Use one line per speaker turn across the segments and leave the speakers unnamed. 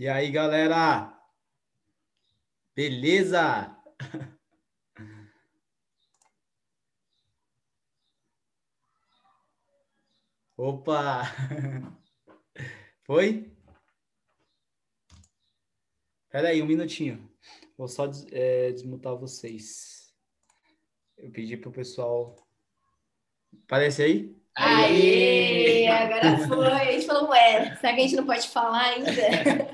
E aí, galera? Beleza? Opa! Foi? Espera aí, um minutinho. Vou só des é, desmutar vocês. Eu pedi para o pessoal. Aparece aí?
Aê! Agora foi. A gente falou, ué, será que a gente não pode falar ainda?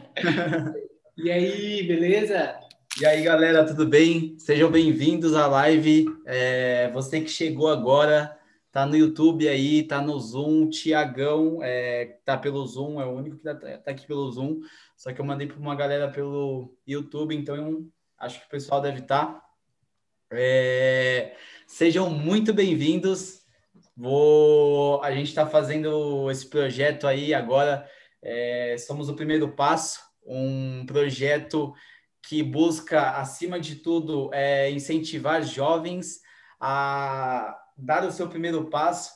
e aí, beleza?
E aí, galera, tudo bem? Sejam bem-vindos à live. É, você que chegou agora, tá no YouTube aí, tá no Zoom. Tiagão é, tá pelo Zoom, é o único que tá, tá aqui pelo Zoom. Só que eu mandei para uma galera pelo YouTube, então eu acho que o pessoal deve estar. Tá. É, sejam muito bem-vindos. Vou, a gente está fazendo esse projeto aí agora. É, somos o primeiro passo, um projeto que busca, acima de tudo, é, incentivar jovens a dar o seu primeiro passo,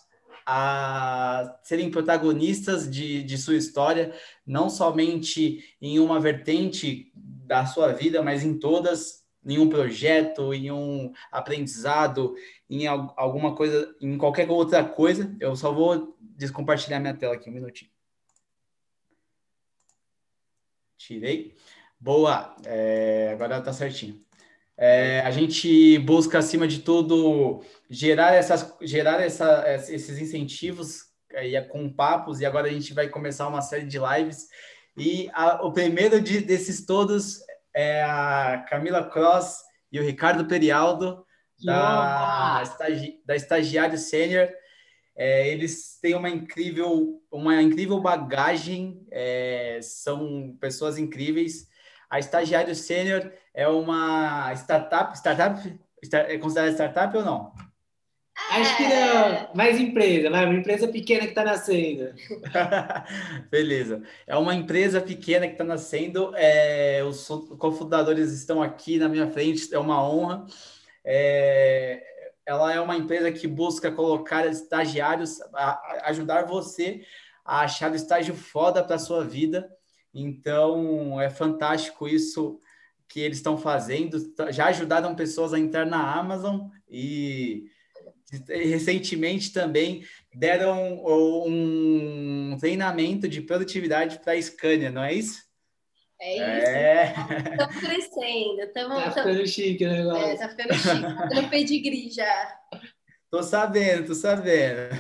a serem protagonistas de, de sua história, não somente em uma vertente da sua vida, mas em todas, em um projeto, em um aprendizado, em alguma coisa, em qualquer outra coisa. Eu só vou descompartilhar minha tela aqui um minutinho. Tirei. Boa, é, agora tá certinho. É, a gente busca, acima de tudo, gerar, essas, gerar essa, esses incentivos é, com papos, e agora a gente vai começar uma série de lives. E a, o primeiro de, desses todos é a Camila Cross e o Ricardo Perialdo, da, estagi, da Estagiário Sênior. É, eles têm uma incrível, uma incrível bagagem, é, são pessoas incríveis. A Estagiário Sênior é uma startup, startup é considerada startup ou não?
Acho que não, mais empresa, mas uma empresa pequena que está nascendo.
Beleza. É uma empresa pequena que está nascendo. É, os cofundadores estão aqui na minha frente, é uma honra. É, ela é uma empresa que busca colocar estagiários, a, ajudar você a achar o estágio foda para sua vida. Então, é fantástico isso que eles estão fazendo. Já ajudaram pessoas a entrar na Amazon e recentemente também deram um treinamento de produtividade para a Scania, não é isso?
É isso. Estamos é. crescendo. Estamos,
tá ficando chique o negócio.
É, tá ficando chique. Tá ficando pedigree já.
Tô sabendo, tô sabendo.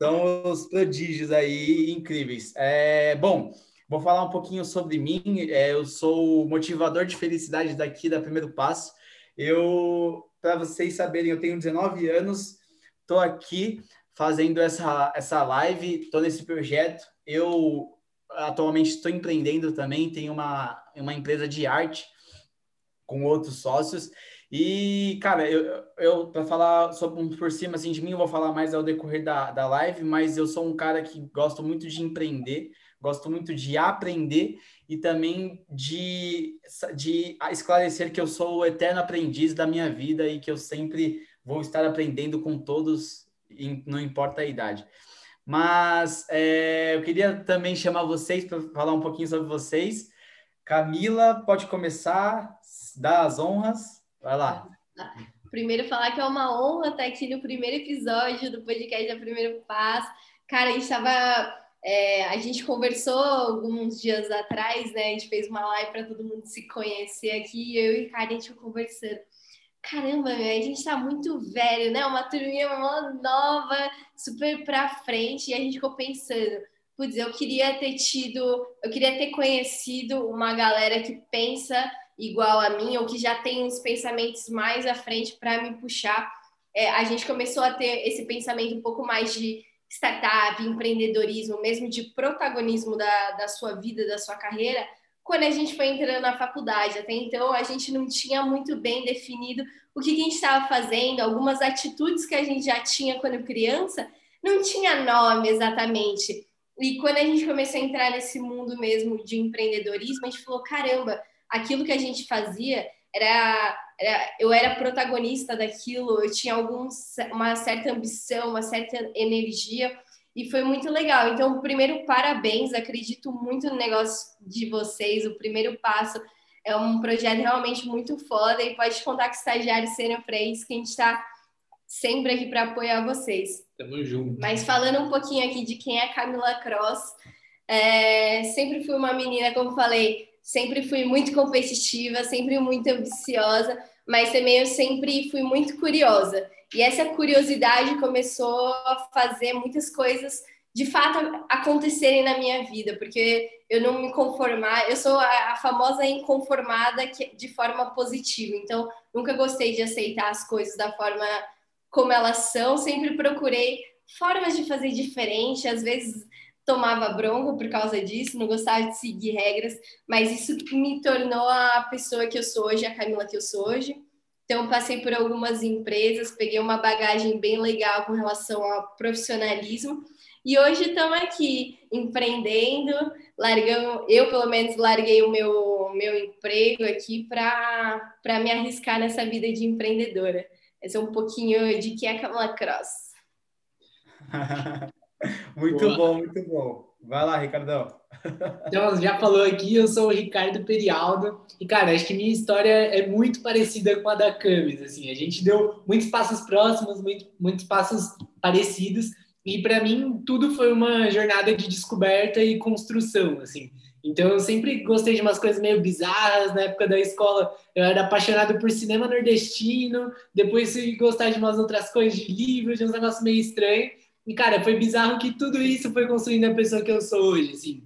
São os prodígios aí incríveis. É, bom, vou falar um pouquinho sobre mim. É, eu sou o motivador de felicidade daqui da Primeiro Passo. Eu para vocês saberem, eu tenho 19 anos, estou aqui fazendo essa, essa live, estou nesse projeto. Eu atualmente estou empreendendo também, tenho uma, uma empresa de arte com outros sócios. E, cara, eu, eu para falar sobre, por cima assim, de mim, eu vou falar mais ao decorrer da, da live, mas eu sou um cara que gosto muito de empreender, gosto muito de aprender e também de, de esclarecer que eu sou o eterno aprendiz da minha vida e que eu sempre vou estar aprendendo com todos, não importa a idade. Mas é, eu queria também chamar vocês para falar um pouquinho sobre vocês. Camila, pode começar, dar as honras. Vai lá.
Primeiro, falar que é uma honra estar aqui no primeiro episódio do podcast da Primeiro Passo. Cara, a gente estava é, a gente conversou alguns dias atrás, né? A gente fez uma live para todo mundo se conhecer aqui. Eu e Ricardo, a gente conversando. Caramba, a gente tá muito velho, né? Uma turminha nova, super pra frente. E a gente ficou pensando, putz, eu queria ter tido, eu queria ter conhecido uma galera que pensa igual a mim, ou que já tem uns pensamentos mais à frente para me puxar. É, a gente começou a ter esse pensamento um pouco mais de startup, empreendedorismo, mesmo de protagonismo da, da sua vida, da sua carreira, quando a gente foi entrando na faculdade. Até então, a gente não tinha muito bem definido o que, a gente estava fazendo, algumas atitudes que a gente já tinha quando criança, não tinha nome exatamente. E quando a gente começou a entrar nesse mundo mesmo de empreendedorismo, a gente falou: caramba, aquilo que a gente fazia era, era, eu era protagonista daquilo, eu tinha alguns, uma certa ambição, uma certa energia, e foi muito legal. Então, primeiro, parabéns, acredito muito no negócio de vocês. O primeiro passo é um projeto realmente muito foda e pode contar com o estagiário sênior para isso, que a gente está sempre aqui para apoiar vocês.
Tamo junto.
Mas falando um pouquinho aqui de quem é Camila Cross, é, sempre fui uma menina, como falei, sempre fui muito competitiva, sempre muito ambiciosa, mas também eu sempre fui muito curiosa. E essa curiosidade começou a fazer muitas coisas de fato acontecerem na minha vida, porque eu não me conformar, eu sou a, a famosa inconformada que, de forma positiva, então nunca gostei de aceitar as coisas da forma como elas são, sempre procurei formas de fazer diferente, às vezes tomava bronca por causa disso, não gostava de seguir regras, mas isso me tornou a pessoa que eu sou hoje, a Camila que eu sou hoje. Então, passei por algumas empresas, peguei uma bagagem bem legal com relação ao profissionalismo. E hoje estamos aqui empreendendo, largando, eu pelo menos larguei o meu, meu emprego aqui para me arriscar nessa vida de empreendedora. Esse é um pouquinho de quem é a Camila Cross.
muito Boa. bom, muito bom. Vai lá, Ricardão.
Então, já falou aqui, eu sou o Ricardo Perialdo. E, cara, acho que minha história é muito parecida com a da Camis. Assim, a gente deu muitos passos próximos, muito, muitos passos parecidos. E, para mim, tudo foi uma jornada de descoberta e construção, assim. Então, eu sempre gostei de umas coisas meio bizarras. Na época da escola, eu era apaixonado por cinema nordestino. Depois, fui gostar de umas outras coisas, de livros, de uns negócios meio estranhos. E, cara, foi bizarro que tudo isso foi construindo a pessoa que eu sou hoje, assim.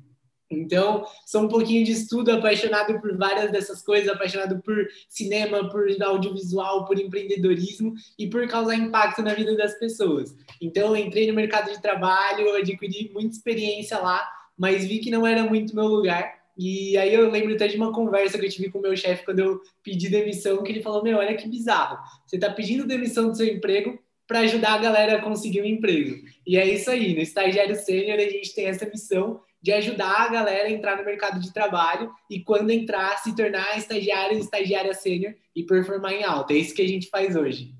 Então, sou um pouquinho de estudo, apaixonado por várias dessas coisas, apaixonado por cinema, por audiovisual, por empreendedorismo e por causar impacto na vida das pessoas. Então, entrei no mercado de trabalho, adquiri muita experiência lá, mas vi que não era muito meu lugar. E aí eu lembro até de uma conversa que eu tive com o meu chefe quando eu pedi demissão, que ele falou: Meu, olha que bizarro. Você está pedindo demissão do seu emprego para ajudar a galera a conseguir um emprego. E é isso aí. No Estagiário Sênior, a gente tem essa missão de ajudar a galera a entrar no mercado de trabalho e, quando entrar, se tornar estagiário estagiária sênior e performar em alta. É isso que a gente faz hoje.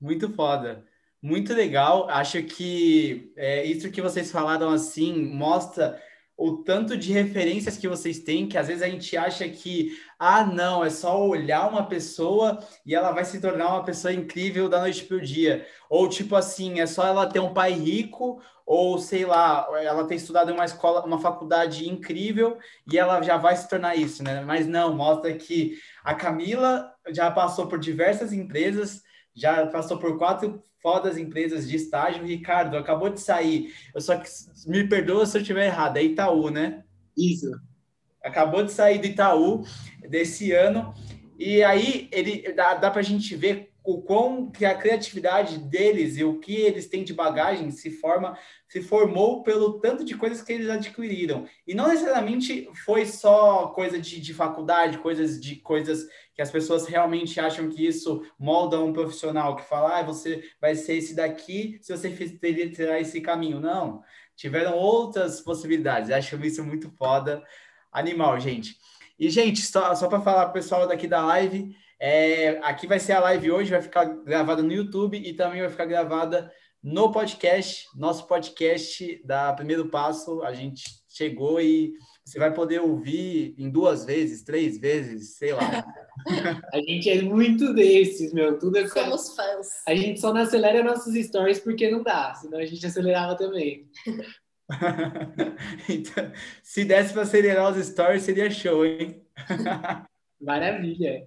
Muito foda. Muito legal. Acho que é, isso que vocês falaram assim mostra o tanto de referências que vocês têm, que às vezes a gente acha que, ah, não, é só olhar uma pessoa e ela vai se tornar uma pessoa incrível da noite para o dia. Ou tipo assim, é só ela ter um pai rico, ou sei lá, ela ter estudado em uma escola, uma faculdade incrível e ela já vai se tornar isso, né? Mas não, mostra que a Camila já passou por diversas empresas, já passou por quatro fodas empresas de estágio. Ricardo, acabou de sair. Eu só que me perdoa se eu estiver errado, é Itaú, né?
Isso.
Acabou de sair do Itaú desse ano. E aí ele dá, dá para a gente ver o quão que a criatividade deles e o que eles têm de bagagem se forma se formou pelo tanto de coisas que eles adquiriram. E não necessariamente foi só coisa de, de faculdade coisas de coisas que as pessoas realmente acham que isso molda um profissional que fala ah, você vai ser esse daqui se você fizer esse caminho. Não. Tiveram outras possibilidades. Acho isso muito foda. Animal gente e gente só, só para falar pro pessoal daqui da live é, aqui vai ser a live hoje, vai ficar gravada no YouTube e também vai ficar gravada no podcast, nosso podcast da Primeiro Passo. A gente chegou e você vai poder ouvir em duas vezes, três vezes, sei lá.
a gente é muito desses, meu. Tudo é...
Somos fãs.
A gente só não acelera nossos stories porque não dá, senão a gente acelerava também.
então, se desse para acelerar os stories, seria show, hein?
Maravilha.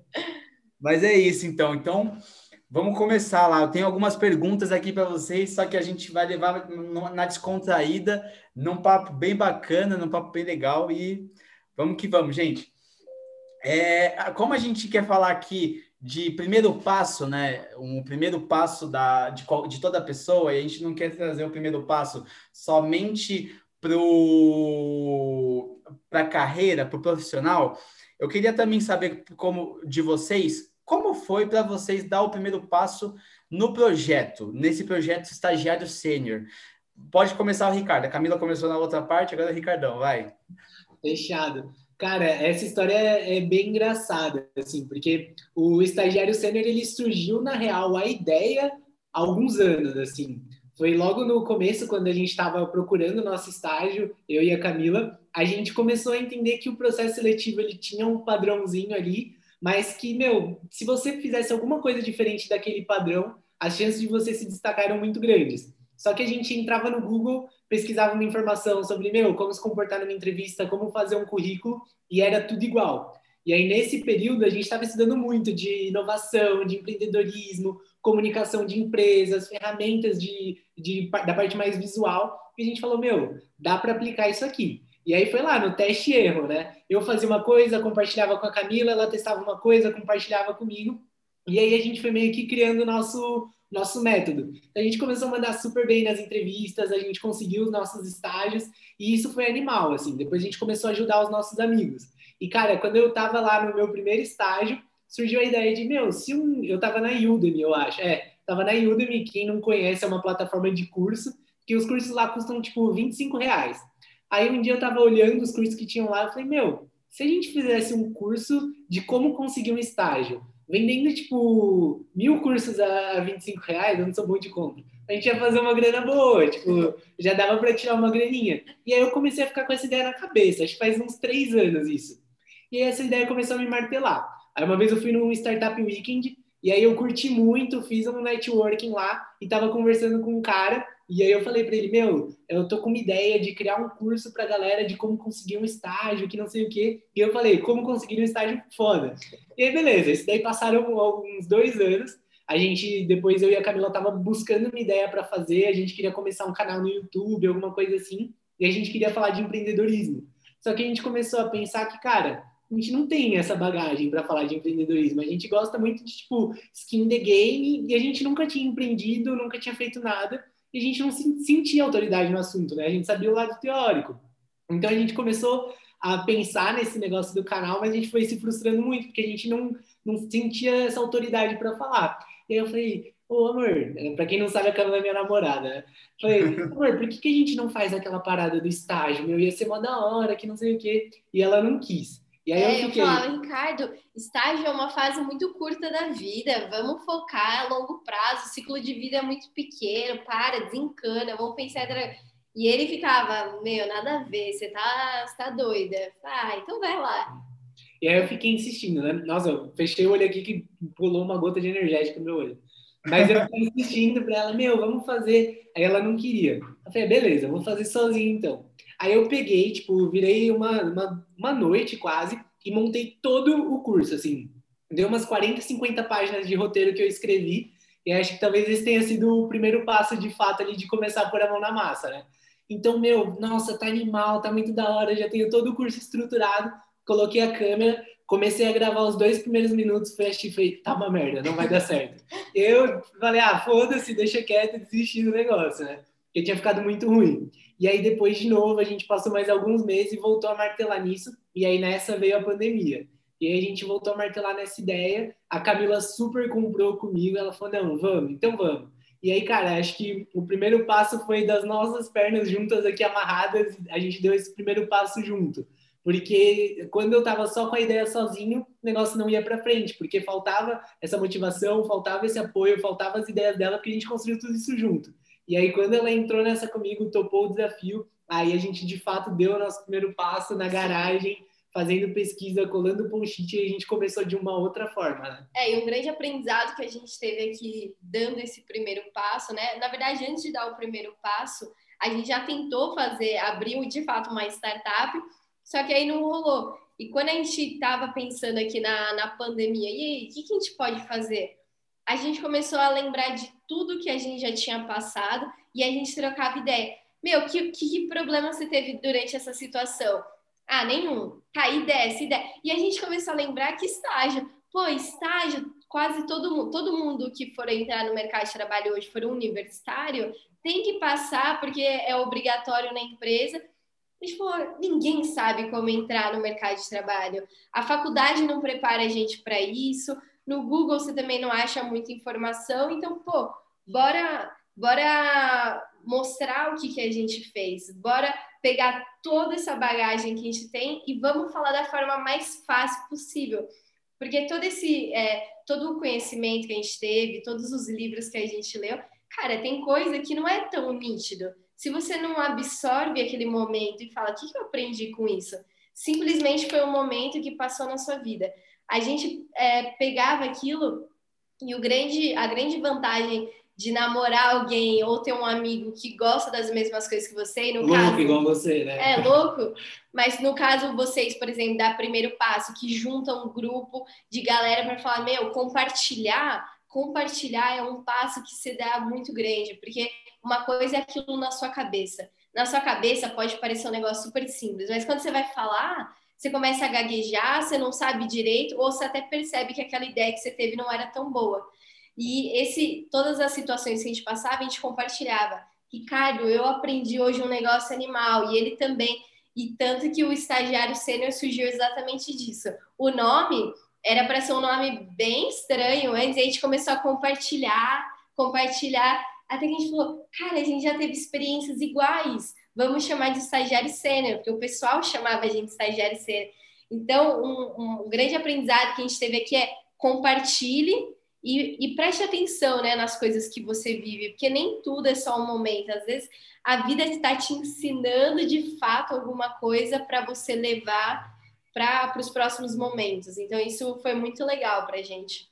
Mas é isso, então. Então, vamos começar lá. Eu tenho algumas perguntas aqui para vocês, só que a gente vai levar na descontraída, num papo bem bacana, num papo bem legal. E vamos que vamos, gente. É, como a gente quer falar aqui de primeiro passo, né? Um primeiro passo da, de, de toda pessoa, e a gente não quer trazer o primeiro passo somente para a carreira, para o profissional. Eu queria também saber como de vocês como foi para vocês dar o primeiro passo no projeto, nesse projeto estagiário sênior? Pode começar o Ricardo. A Camila começou na outra parte, agora é o Ricardão, vai.
Fechado. Cara, essa história é bem engraçada, assim, porque o estagiário sênior ele surgiu na real a ideia há alguns anos, assim. foi logo no começo, quando a gente estava procurando nosso estágio, eu e a Camila, a gente começou a entender que o processo seletivo ele tinha um padrãozinho ali, mas que, meu, se você fizesse alguma coisa diferente daquele padrão, as chances de você se destacar eram muito grandes. Só que a gente entrava no Google, pesquisava uma informação sobre, meu, como se comportar numa entrevista, como fazer um currículo, e era tudo igual. E aí, nesse período, a gente estava estudando muito de inovação, de empreendedorismo, comunicação de empresas, ferramentas de, de, da parte mais visual, e a gente falou, meu, dá para aplicar isso aqui. E aí foi lá no teste erro, né? Eu fazia uma coisa, compartilhava com a Camila, ela testava uma coisa, compartilhava comigo, e aí a gente foi meio que criando o nosso, nosso método. Então, a gente começou a mandar super bem nas entrevistas, a gente conseguiu os nossos estágios, e isso foi animal, assim. Depois a gente começou a ajudar os nossos amigos. E, cara, quando eu tava lá no meu primeiro estágio, surgiu a ideia de, meu, se um... Eu tava na Udemy, eu acho. É, tava na Udemy, quem não conhece, é uma plataforma de curso, que os cursos lá custam, tipo, 25 reais. Aí um dia eu tava olhando os cursos que tinham lá, eu falei, meu, se a gente fizesse um curso de como conseguir um estágio, vendendo, tipo, mil cursos a 25 reais, eu não sou bom de conta. A gente ia fazer uma grana boa, tipo, já dava para tirar uma graninha. E aí eu comecei a ficar com essa ideia na cabeça, acho que faz uns três anos isso. E aí essa ideia começou a me martelar. Aí uma vez eu fui num Startup Weekend, e aí eu curti muito, fiz um networking lá, e tava conversando com um cara, e aí eu falei para ele, meu, eu tô com uma ideia de criar um curso pra galera de como conseguir um estágio, que não sei o quê. E eu falei, como conseguir um estágio foda. E aí, beleza, isso daí passaram alguns dois anos. A gente, depois eu e a Camila tava buscando uma ideia para fazer, a gente queria começar um canal no YouTube, alguma coisa assim, e a gente queria falar de empreendedorismo. Só que a gente começou a pensar que, cara, a gente não tem essa bagagem para falar de empreendedorismo. A gente gosta muito de, tipo, skin the game, e a gente nunca tinha empreendido, nunca tinha feito nada e a gente não sentia autoridade no assunto, né? A gente sabia o lado teórico. Então a gente começou a pensar nesse negócio do canal, mas a gente foi se frustrando muito, porque a gente não, não sentia essa autoridade para falar. E aí eu falei, ô amor, para quem não sabe, a Camila é minha namorada. Né? Falei, amor, por que, que a gente não faz aquela parada do estágio? Meu, ia ser mó da hora, que não sei o quê. E ela não quis. E aí
é,
eu, fiquei...
eu falava, Ricardo, estágio é uma fase muito curta da vida, vamos focar a longo prazo, o ciclo de vida é muito pequeno, para, desencana, vamos pensar. E ele ficava, meu, nada a ver, você tá, você tá doida. Ah, então vai lá.
E aí eu fiquei insistindo, né? Nossa, eu fechei o olho aqui que pulou uma gota de energético no meu olho. Mas eu fiquei insistindo para ela, meu, vamos fazer. Aí ela não queria. Eu falei, beleza, vou fazer sozinho então. Aí eu peguei, tipo, virei uma, uma, uma noite quase e montei todo o curso, assim. Deu umas 40, 50 páginas de roteiro que eu escrevi e acho que talvez esse tenha sido o primeiro passo, de fato, ali de começar a pôr a mão na massa, né? Então, meu, nossa, tá animal, tá muito da hora, já tenho todo o curso estruturado, coloquei a câmera, comecei a gravar os dois primeiros minutos, fechei e falei, tá uma merda, não vai dar certo. Eu falei, ah, foda-se, deixa quieto, desisti do negócio, né? Porque tinha ficado muito ruim. E aí depois de novo a gente passou mais alguns meses e voltou a martelar nisso. E aí nessa veio a pandemia. E aí a gente voltou a martelar nessa ideia. A Camila super comprou comigo. Ela falou: não, vamos, então vamos. E aí, cara, acho que o primeiro passo foi das nossas pernas juntas aqui amarradas. A gente deu esse primeiro passo junto. Porque quando eu tava só com a ideia sozinho, o negócio não ia para frente, porque faltava essa motivação, faltava esse apoio, faltava as ideias dela, porque a gente construiu tudo isso junto. E aí, quando ela entrou nessa comigo, topou o desafio, aí a gente de fato deu o nosso primeiro passo na garagem, fazendo pesquisa, colando post-it, e a gente começou de uma outra forma. Né?
É, e um grande aprendizado que a gente teve aqui dando esse primeiro passo, né? Na verdade, antes de dar o primeiro passo, a gente já tentou fazer, abriu de fato uma startup, só que aí não rolou. E quando a gente estava pensando aqui na, na pandemia, e aí, o que, que a gente pode fazer? a gente começou a lembrar de tudo que a gente já tinha passado e a gente trocava ideia. Meu, que, que, problema você teve durante essa situação? Ah, nenhum. Tá, desce, desce. E a gente começou a lembrar que estágio. Pô, estágio, quase todo mundo, todo mundo que for entrar no mercado de trabalho hoje, for universitário, tem que passar, porque é obrigatório na empresa. Mas, pô, ninguém sabe como entrar no mercado de trabalho. A faculdade não prepara a gente para isso no Google você também não acha muita informação, então, pô, bora, bora mostrar o que, que a gente fez, bora pegar toda essa bagagem que a gente tem e vamos falar da forma mais fácil possível. Porque todo esse, é, todo o conhecimento que a gente teve, todos os livros que a gente leu, cara, tem coisa que não é tão nítido. Se você não absorve aquele momento e fala, o que, que eu aprendi com isso? Simplesmente foi um momento que passou na sua vida. A gente é, pegava aquilo e o grande, a grande vantagem de namorar alguém ou ter um amigo que gosta das mesmas coisas que você, no
louco
caso,
igual você, né?
É louco, mas no caso vocês, por exemplo, dar primeiro passo, que juntam um grupo de galera para falar, meu, compartilhar, compartilhar é um passo que se dá muito grande, porque uma coisa é aquilo na sua cabeça. Na sua cabeça pode parecer um negócio super simples, mas quando você vai falar, você começa a gaguejar, você não sabe direito, ou você até percebe que aquela ideia que você teve não era tão boa. E esse, todas as situações que a gente passava, a gente compartilhava. Ricardo, eu aprendi hoje um negócio animal, e ele também. E tanto que o estagiário sênior surgiu exatamente disso. O nome era para ser um nome bem estranho antes, a gente começou a compartilhar, compartilhar, até que a gente falou, cara, a gente já teve experiências iguais, vamos chamar de estagiário sênior, porque o pessoal chamava a gente de estagiário sênior. Então, um, um grande aprendizado que a gente teve aqui é compartilhe e, e, preste atenção né, nas coisas que você vive, porque nem tudo é só um momento. Às vezes a vida está te ensinando de fato alguma coisa para você levar para os próximos momentos. Então, isso foi muito legal para a gente.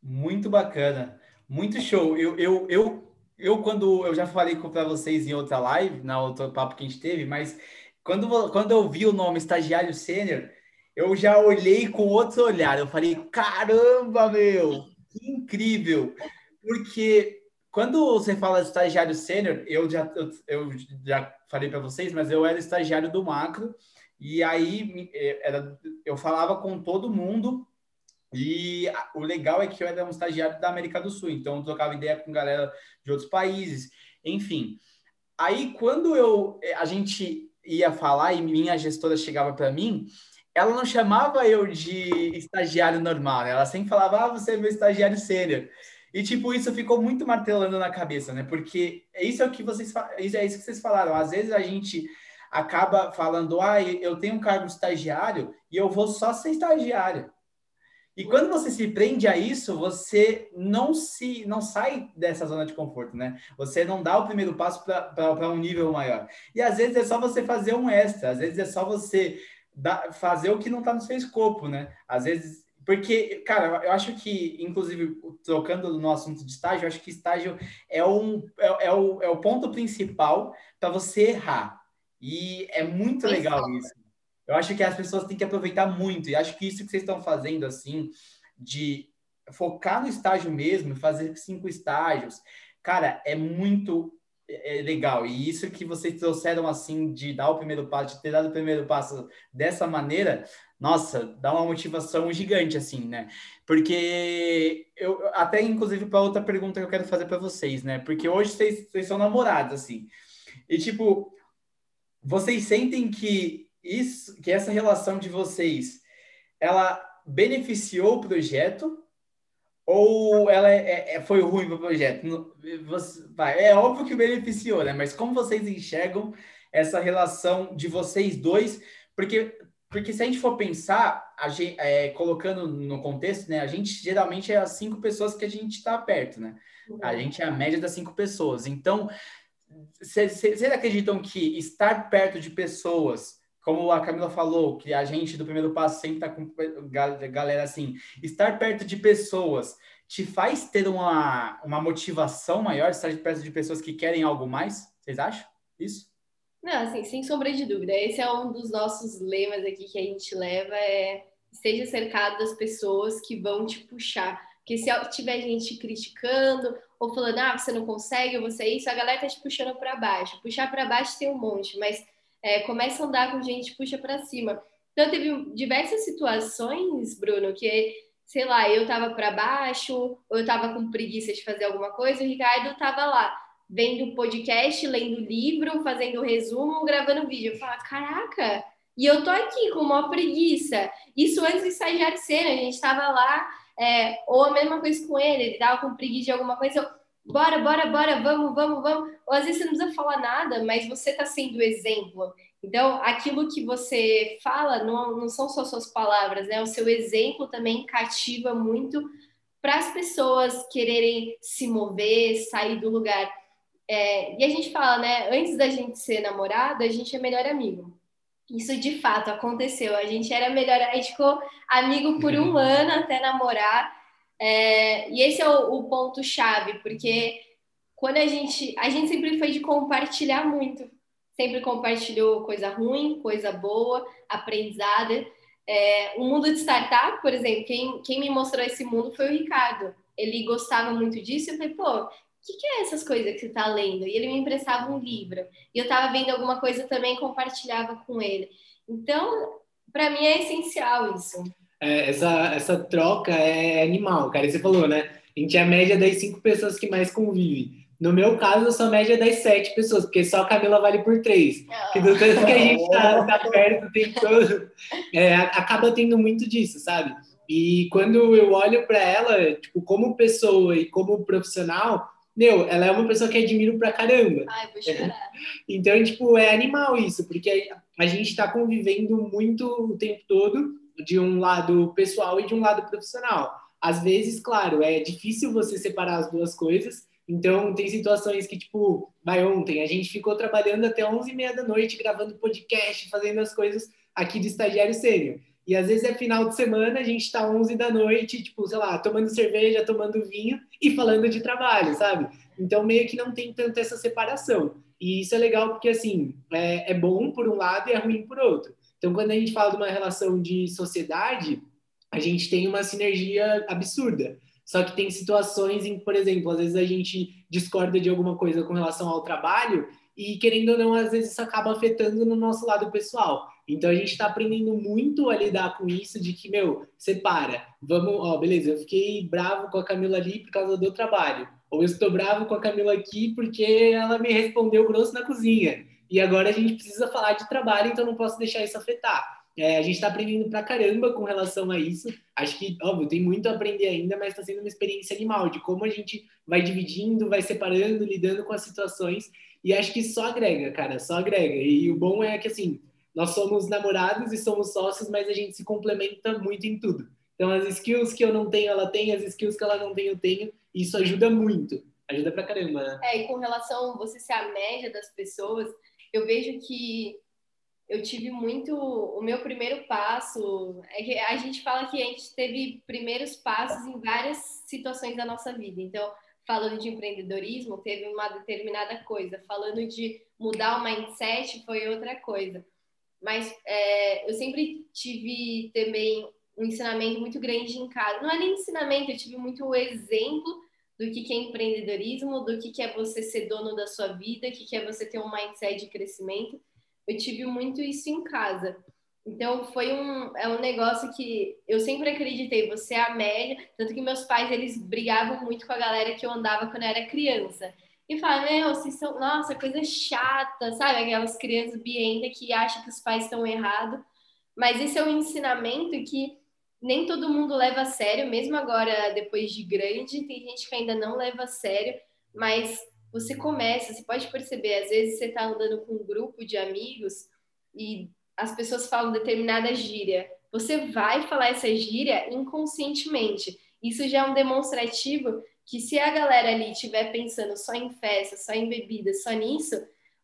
Muito bacana, muito show. Eu, eu, eu, eu quando eu já falei para vocês em outra live, na outro papo que a gente teve, mas quando, quando eu vi o nome estagiário sênior, eu já olhei com outro olhar. Eu falei, caramba, meu, que incrível! Porque quando você fala de estagiário sênior, eu já, eu, eu já falei para vocês, mas eu era estagiário do macro, e aí é, era, eu falava com todo mundo, e o legal é que eu era um estagiário da América do Sul, então eu trocava ideia com galera de outros países, enfim. Aí quando eu a gente ia falar e minha gestora chegava para mim, ela não chamava eu de estagiário normal, né? Ela sempre falava, ah, você é meu estagiário sênior. E, tipo, isso ficou muito martelando na cabeça, né? Porque isso é que vocês isso é isso que vocês falaram. Às vezes a gente acaba falando, ah, eu tenho um cargo estagiário e eu vou só ser estagiário. E quando você se prende a isso, você não se não sai dessa zona de conforto, né? Você não dá o primeiro passo para um nível maior. E às vezes é só você fazer um extra, às vezes é só você fazer o que não está no seu escopo, né? Às vezes, porque, cara, eu acho que, inclusive, trocando no assunto de estágio, eu acho que estágio é, um, é, é o, é o ponto principal para você errar. E é muito legal isso. Eu acho que as pessoas têm que aproveitar muito. E acho que isso que vocês estão fazendo, assim, de focar no estágio mesmo, fazer cinco estágios, cara, é muito é, é legal. E isso que vocês trouxeram, assim, de dar o primeiro passo, de ter dado o primeiro passo dessa maneira, nossa, dá uma motivação gigante, assim, né? Porque eu, até inclusive, para outra pergunta que eu quero fazer para vocês, né? Porque hoje vocês, vocês são namorados, assim. E, tipo, vocês sentem que isso, que essa relação de vocês, ela beneficiou o projeto ou ela é, é, foi ruim para o projeto? Você, é óbvio que beneficiou, né? Mas como vocês enxergam essa relação de vocês dois? Porque, porque se a gente for pensar, gente, é, colocando no contexto, né? A gente geralmente é as cinco pessoas que a gente está perto, né? A gente é a média das cinco pessoas. Então, vocês acreditam que estar perto de pessoas como a Camila falou, que a gente do primeiro passo sempre está com galera assim, estar perto de pessoas te faz ter uma, uma motivação maior, estar perto de pessoas que querem algo mais? Vocês acham isso?
Não, assim, sem sombra de dúvida. Esse é um dos nossos lemas aqui que a gente leva, é esteja cercado das pessoas que vão te puxar. Porque se tiver gente criticando ou falando, ah, você não consegue, você é isso, a galera tá te puxando para baixo. Puxar para baixo tem um monte, mas é, começa a andar com gente, puxa para cima. Então, teve diversas situações, Bruno, que, sei lá, eu tava para baixo, ou eu tava com preguiça de fazer alguma coisa, o Ricardo tava lá, vendo podcast, lendo livro, fazendo resumo, gravando vídeo. Eu falava, caraca, e eu tô aqui com uma preguiça. Isso antes de estagiar cena, a gente tava lá, é, ou a mesma coisa com ele, ele tava com preguiça de alguma coisa, eu, bora, bora, bora, vamos, vamos, vamos. Ou às vezes você não precisa falar nada, mas você está sendo exemplo. Então, aquilo que você fala não, não são só suas palavras, né? O seu exemplo também cativa muito para as pessoas quererem se mover, sair do lugar. É, e a gente fala, né? Antes da gente ser namorada, a gente é melhor amigo. Isso de fato aconteceu. A gente era melhor, a gente ficou amigo por um ano até namorar. É, e esse é o, o ponto chave, porque quando a gente, a gente sempre foi de compartilhar muito, sempre compartilhou coisa ruim, coisa boa, aprendizada. É, o mundo de startup, por exemplo, quem, quem me mostrou esse mundo foi o Ricardo. Ele gostava muito disso. Eu falei, pô, o que, que é essas coisas que você está lendo? E ele me emprestava um livro. E eu estava vendo alguma coisa também compartilhava com ele. Então, para mim é essencial isso.
É, essa, essa troca é animal, cara. E você falou, né? A gente é a média das cinco pessoas que mais convivem. No meu caso, eu sou a média das sete pessoas, porque só a Camila vale por três. Oh. Que do tanto que a gente tá, tá perto o tempo todo, é, acaba tendo muito disso, sabe? E quando eu olho para ela, tipo, como pessoa e como profissional, meu, ela é uma pessoa que admiro pra caramba.
Ai, vou chorar.
Então, tipo, é animal isso, porque a gente tá convivendo muito o tempo todo, de um lado pessoal e de um lado profissional. Às vezes, claro, é difícil você separar as duas coisas, então, tem situações que, tipo, vai ontem, a gente ficou trabalhando até 11h30 da noite, gravando podcast, fazendo as coisas aqui de estagiário sênior. E às vezes é final de semana, a gente tá 11 da noite, tipo, sei lá, tomando cerveja, tomando vinho e falando de trabalho, sabe? Então, meio que não tem tanto essa separação. E isso é legal porque, assim, é, é bom por um lado e é ruim por outro. Então, quando a gente fala de uma relação de sociedade, a gente tem uma sinergia absurda. Só que tem situações em, por exemplo, às vezes a gente discorda de alguma coisa com relação ao trabalho e, querendo ou não, às vezes isso acaba afetando no nosso lado pessoal. Então a gente está aprendendo muito a lidar com isso, de que, meu, separa. Vamos, ó, beleza, eu fiquei bravo com a Camila ali por causa do trabalho. Ou eu estou bravo com a Camila aqui porque ela me respondeu grosso na cozinha. E agora a gente precisa falar de trabalho, então não posso deixar isso afetar. É, a gente está aprendendo pra caramba com relação a isso. Acho que, óbvio, tem muito a aprender ainda, mas está sendo uma experiência animal de como a gente vai dividindo, vai separando, lidando com as situações. E acho que só agrega, cara, só agrega. E o bom é que, assim, nós somos namorados e somos sócios, mas a gente se complementa muito em tudo. Então, as skills que eu não tenho, ela tem, as skills que ela não tem, eu tenho. E isso ajuda muito. Ajuda pra caramba, né?
É, e com relação a você ser a média das pessoas, eu vejo que eu tive muito. O meu primeiro passo é que a gente fala que a gente teve primeiros passos em várias situações da nossa vida. Então, falando de empreendedorismo, teve uma determinada coisa. Falando de mudar o mindset, foi outra coisa. Mas é, eu sempre tive também um ensinamento muito grande em casa. Não é nem ensinamento, eu tive muito exemplo do que é empreendedorismo, do que é você ser dono da sua vida, o que é você ter um mindset de crescimento eu tive muito isso em casa. Então foi um é um negócio que eu sempre acreditei, você é a média, tanto que meus pais eles brigavam muito com a galera que eu andava quando eu era criança. E falavam, meu, vocês são, nossa, coisa chata, sabe? Aquelas crianças bientas que acham que os pais estão errados. Mas esse é um ensinamento que nem todo mundo leva a sério, mesmo agora, depois de grande, tem gente que ainda não leva a sério, mas você começa, você pode perceber, às vezes você está andando com um grupo de amigos e as pessoas falam determinada gíria. Você vai falar essa gíria inconscientemente. Isso já é um demonstrativo que se a galera ali estiver pensando só em festa, só em bebida, só nisso,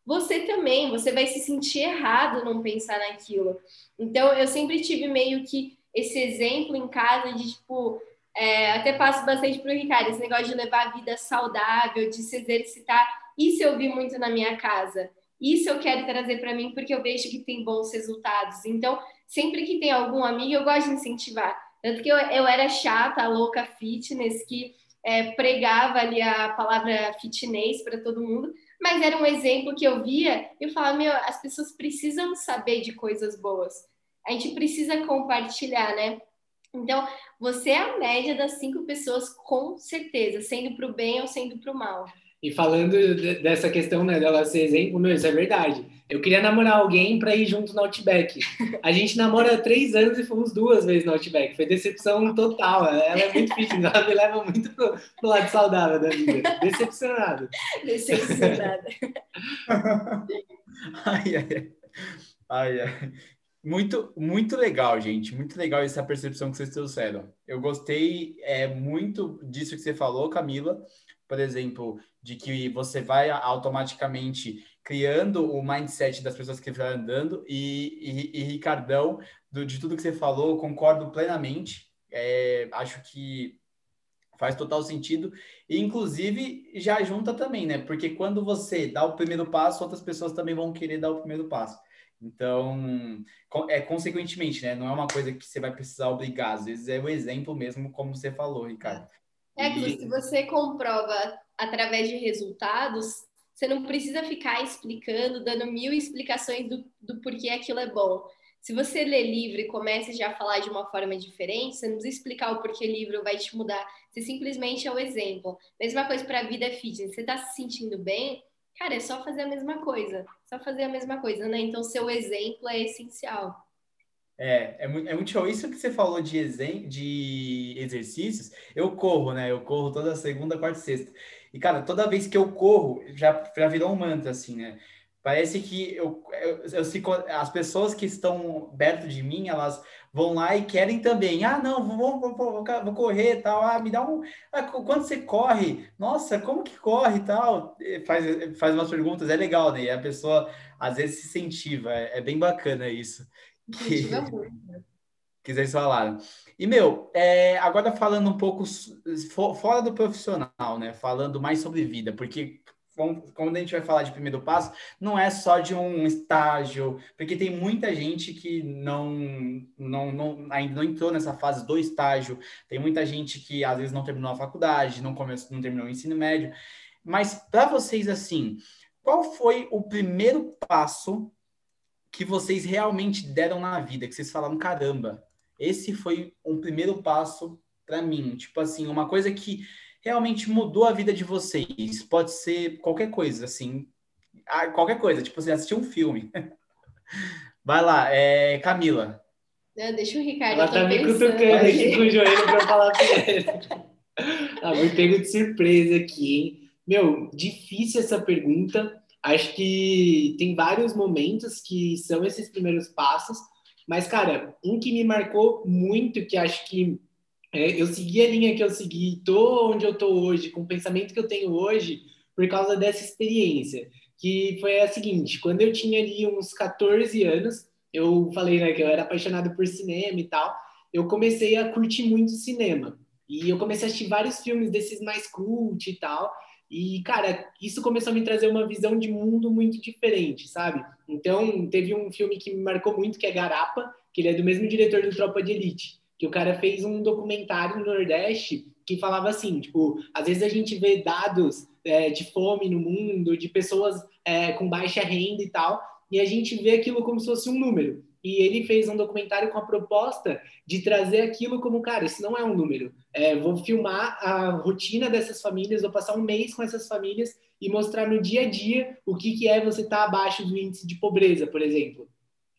você também, você vai se sentir errado não pensar naquilo. Então, eu sempre tive meio que esse exemplo em casa de, tipo, é, até passo bastante para o Ricardo, esse negócio de levar a vida saudável, de se exercitar. Isso eu vi muito na minha casa. Isso eu quero trazer para mim porque eu vejo que tem bons resultados. Então, sempre que tem algum amigo, eu gosto de incentivar. Tanto que eu, eu era chata, louca fitness, que é, pregava ali a palavra fitness para todo mundo, mas era um exemplo que eu via e eu falava: meu, as pessoas precisam saber de coisas boas. A gente precisa compartilhar, né? Então, você é a média das cinco pessoas, com certeza, sendo para o bem ou sendo para o mal.
E falando dessa questão né, dela ser exemplo, meu, isso é verdade. Eu queria namorar alguém para ir junto no Outback. A gente namora há três anos e fomos duas vezes no Outback. Foi decepção total. Ela é muito fitness, ela me leva muito pro, pro lado saudável da vida. Decepcionado.
Decepcionada.
ai, ai, ai. ai, ai. Muito, muito legal, gente. Muito legal essa percepção que vocês trouxeram. Eu gostei é, muito disso que você falou, Camila. Por exemplo, de que você vai automaticamente criando o mindset das pessoas que estão andando. E, e, e Ricardão, do, de tudo que você falou, concordo plenamente. É, acho que faz total sentido. E, inclusive, já junta também, né? Porque quando você dá o primeiro passo, outras pessoas também vão querer dar o primeiro passo. Então, é consequentemente, né? Não é uma coisa que você vai precisar obrigar, às vezes é o exemplo mesmo, como você falou, Ricardo.
É que e... se você comprova através de resultados, você não precisa ficar explicando, dando mil explicações do, do porquê aquilo é bom. Se você lê livro e começa já a falar de uma forma diferente, você não precisa explicar o porquê livro vai te mudar. Você simplesmente é o exemplo. Mesma coisa para a vida fitness. Você está se sentindo bem? Cara, é só fazer a mesma coisa. Só fazer a mesma coisa, né? Então, seu exemplo é essencial.
É, é muito, é muito show. Isso que você falou de, exen de exercícios, eu corro, né? Eu corro toda segunda, quarta e sexta. E, cara, toda vez que eu corro, já, já virou um mantra, assim, né? Parece que eu, eu, eu, as pessoas que estão perto de mim, elas vão lá e querem também. Ah, não, vou, vou, vou, vou correr tal. Ah, me dá um. Ah, quando você corre, nossa, como que corre e tal? Faz, faz umas perguntas, é legal, né? E a pessoa às vezes se incentiva. É, é bem bacana isso. Que, que vocês falaram. E, meu, é, agora falando um pouco fora do profissional, né? Falando mais sobre vida, porque quando a gente vai falar de primeiro passo, não é só de um estágio, porque tem muita gente que não, não, não ainda não entrou nessa fase do estágio, tem muita gente que às vezes não terminou a faculdade, não começou, não terminou o ensino médio. Mas para vocês assim, qual foi o primeiro passo que vocês realmente deram na vida, que vocês falaram, caramba, esse foi um primeiro passo para mim, tipo assim, uma coisa que realmente mudou a vida de vocês? Pode ser qualquer coisa, assim, qualquer coisa, tipo, você assistiu um filme. Vai lá, é, Camila.
Não, deixa o Ricardo.
Ela tá me cutucando aqui com o joelho para falar pra ele. Ah, me pego de surpresa aqui, hein? Meu, difícil essa pergunta. Acho que tem vários momentos que são esses primeiros passos, mas, cara, um que me marcou muito, que acho que é, eu segui a linha que eu segui, tô onde eu tô hoje, com o pensamento que eu tenho hoje, por causa dessa experiência, que foi a seguinte, quando eu tinha ali uns 14 anos, eu falei, né, que eu era apaixonado por cinema e tal, eu comecei a curtir muito cinema. E eu comecei a assistir vários filmes desses mais cult e tal. E, cara, isso começou a me trazer uma visão de mundo muito diferente, sabe? Então, teve um filme que me marcou muito, que é Garapa, que ele é do mesmo diretor do Tropa de Elite que o cara fez um documentário no Nordeste que falava assim, tipo, às vezes a gente vê dados é, de fome no mundo, de pessoas é, com baixa renda e tal, e a gente vê aquilo como se fosse um número. E ele fez um documentário com a proposta de trazer aquilo como, cara, isso não é um número. É, vou filmar a rotina dessas famílias, vou passar um mês com essas famílias e mostrar no dia a dia o que, que é você estar tá abaixo do índice de pobreza, por exemplo.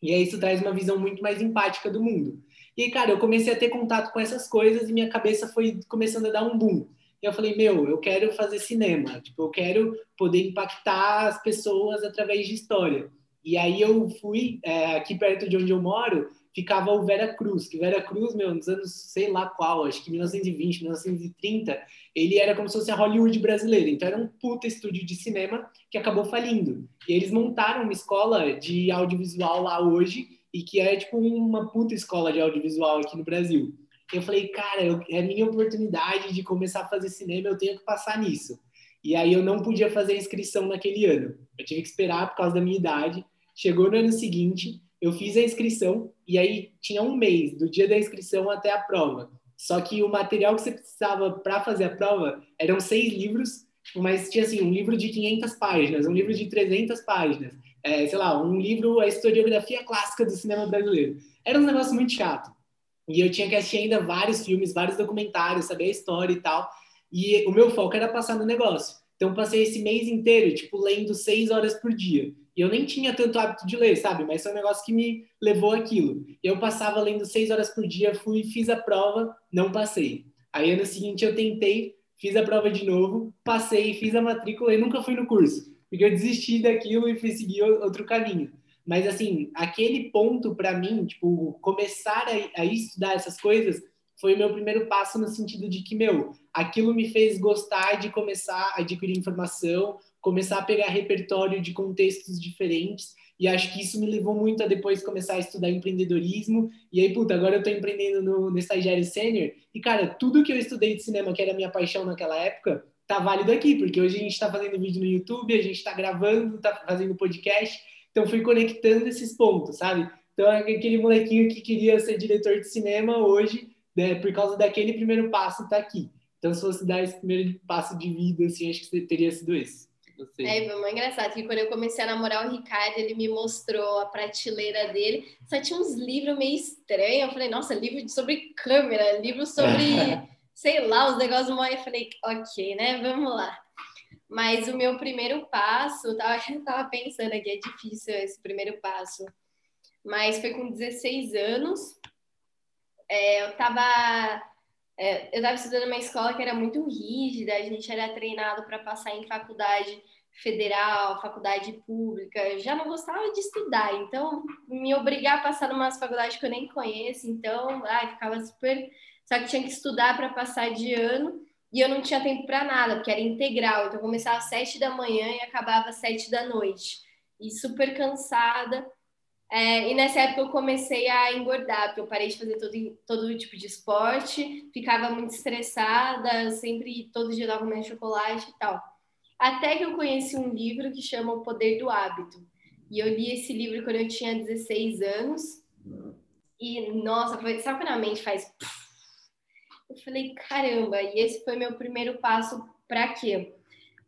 E aí isso traz uma visão muito mais empática do mundo. E, cara, eu comecei a ter contato com essas coisas e minha cabeça foi começando a dar um boom. E eu falei, meu, eu quero fazer cinema. Tipo, eu quero poder impactar as pessoas através de história. E aí eu fui, é, aqui perto de onde eu moro, ficava o Vera Cruz, que Vera Cruz, meu, nos anos sei lá qual, acho que 1920, 1930, ele era como se fosse a Hollywood brasileira. Então era um puta estúdio de cinema que acabou falindo. E eles montaram uma escola de audiovisual lá hoje, e que é tipo uma puta escola de audiovisual aqui no Brasil. Eu falei, cara, eu, é minha oportunidade de começar a fazer cinema, eu tenho que passar nisso. E aí eu não podia fazer a inscrição naquele ano. Eu tive que esperar por causa da minha idade. Chegou no ano seguinte, eu fiz a inscrição e aí tinha um mês do dia da inscrição até a prova. Só que o material que você precisava para fazer a prova eram seis livros, mas tinha assim um livro de 500 páginas, um livro de 300 páginas é, sei lá, um livro, a historiografia clássica do cinema brasileiro. Era um negócio muito chato. E eu tinha que assistir ainda vários filmes, vários documentários, saber a história e tal. E o meu foco era passar no negócio. Então, passei esse mês inteiro, tipo, lendo seis horas por dia. E eu nem tinha tanto hábito de ler, sabe? Mas foi um negócio que me levou aquilo. Eu passava lendo seis horas por dia, fui, fiz a prova, não passei. Aí, ano seguinte, eu tentei, fiz a prova de novo, passei, fiz a matrícula e nunca fui no curso porque eu desisti daquilo e fui seguir outro caminho. Mas, assim, aquele ponto para mim, tipo, começar a, a estudar essas coisas foi o meu primeiro passo no sentido de que, meu, aquilo me fez gostar de começar a adquirir informação, começar a pegar repertório de contextos diferentes. E acho que isso me levou muito a depois começar a estudar empreendedorismo. E aí, puta, agora eu tô empreendendo no, no estagiário sênior. E, cara, tudo que eu estudei de cinema, que era minha paixão naquela época, tá válido aqui, porque hoje a gente está fazendo vídeo no YouTube, a gente está gravando, tá fazendo podcast. Então, fui conectando esses pontos, sabe? Então, aquele molequinho que queria ser diretor de cinema, hoje, né, por causa daquele primeiro passo, tá aqui. Então, se fosse dar esse primeiro passo de vida, assim, acho que teria sido esse.
É, foi engraçado, que quando eu comecei a namorar o Ricardo, ele me mostrou a prateleira dele, só tinha uns livros meio estranhos, eu falei, nossa, livro sobre câmera, livro sobre, sei lá, os negócios mais, eu falei, ok, né, vamos lá. Mas o meu primeiro passo, tava, eu tava pensando aqui, é difícil esse primeiro passo, mas foi com 16 anos, é, eu tava é, eu estava estudando uma escola que era muito rígida, a gente era treinado para passar em faculdade federal, faculdade pública, eu já não gostava de estudar, então me obrigar a passar numa faculdade que eu nem conheço, então ai, ficava super. Só que tinha que estudar para passar de ano e eu não tinha tempo para nada, porque era integral, então eu começava às sete da manhã e acabava às sete da noite, e super cansada. É, e nessa época eu comecei a engordar, porque eu parei de fazer todo, todo tipo de esporte, ficava muito estressada, sempre, todo dia dava comendo chocolate e tal. Até que eu conheci um livro que chama O Poder do Hábito. E eu li esse livro quando eu tinha 16 anos. E, nossa, foi, sabe quando a mente faz... Eu falei, caramba, e esse foi meu primeiro passo para quê?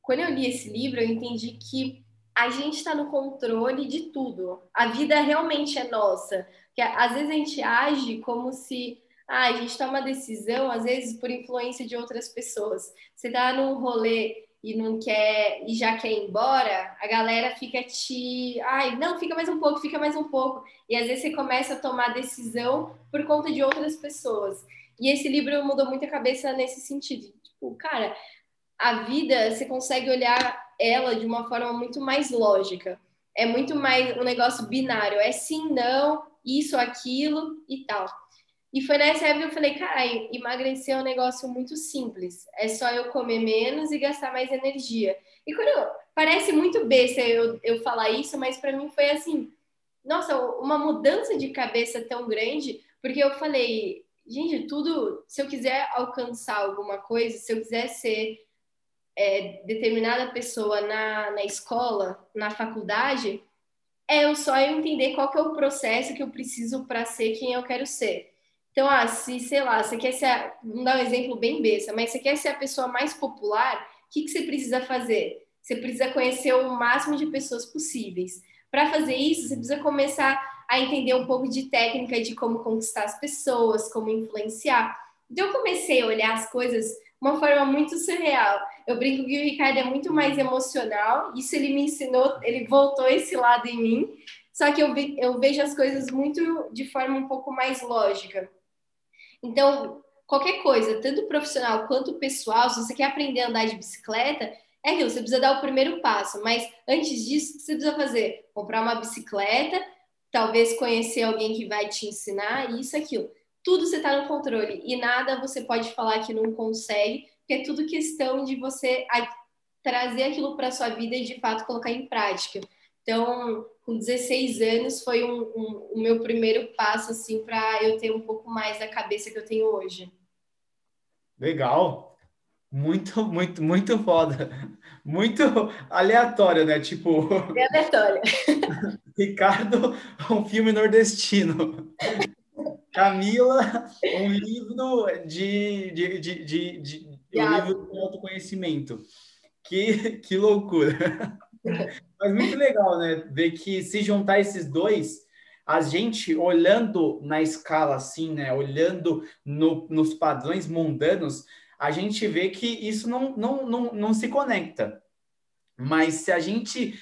Quando eu li esse livro, eu entendi que a gente está no controle de tudo. A vida realmente é nossa. Porque às vezes a gente age como se ah, a gente toma decisão, às vezes por influência de outras pessoas. Você tá num rolê e não quer e já quer ir embora, a galera fica te, ai, não, fica mais um pouco, fica mais um pouco. E às vezes você começa a tomar decisão por conta de outras pessoas. E esse livro mudou muito a cabeça nesse sentido. Tipo, cara, a vida você consegue olhar ela de uma forma muito mais lógica. É muito mais um negócio binário, é sim, não, isso, aquilo e tal. E foi nessa época que eu falei, cara, emagrecer é um negócio muito simples. É só eu comer menos e gastar mais energia. E quando eu, parece muito besta eu, eu falar isso, mas para mim foi assim, nossa, uma mudança de cabeça tão grande, porque eu falei, gente, tudo, se eu quiser alcançar alguma coisa, se eu quiser ser é, determinada pessoa na, na escola, na faculdade, é eu só entender qual que é o processo que eu preciso para ser quem eu quero ser. Então, ah, se, sei lá, você quer ser, vamos dar um exemplo bem besta, mas você quer ser a pessoa mais popular, o que, que você precisa fazer? Você precisa conhecer o máximo de pessoas possíveis. Para fazer isso, você precisa começar a entender um pouco de técnica de como conquistar as pessoas, como influenciar. Então, eu comecei a olhar as coisas uma forma muito surreal. Eu brinco que o Ricardo é muito mais emocional, isso ele me ensinou, ele voltou esse lado em mim, só que eu, eu vejo as coisas muito de forma um pouco mais lógica. Então, qualquer coisa, tanto profissional quanto pessoal, se você quer aprender a andar de bicicleta, é aquilo, você precisa dar o primeiro passo, mas antes disso, o que você precisa fazer? Comprar uma bicicleta, talvez conhecer alguém que vai te ensinar, isso, aquilo tudo você está no controle e nada você pode falar que não consegue, porque é tudo questão de você trazer aquilo para sua vida e de fato colocar em prática. Então, com 16 anos foi um, um, o meu primeiro passo assim para eu ter um pouco mais da cabeça que eu tenho hoje.
Legal. Muito, muito, muito foda. Muito aleatório, né? Tipo.
É aleatório.
Ricardo, um filme nordestino. Camila, um livro de, de, de, de, de um livro de autoconhecimento. Que, que loucura! Mas muito legal, né? Ver que se juntar esses dois, a gente olhando na escala assim, né? Olhando no, nos padrões mundanos, a gente vê que isso não, não, não, não se conecta. Mas se a gente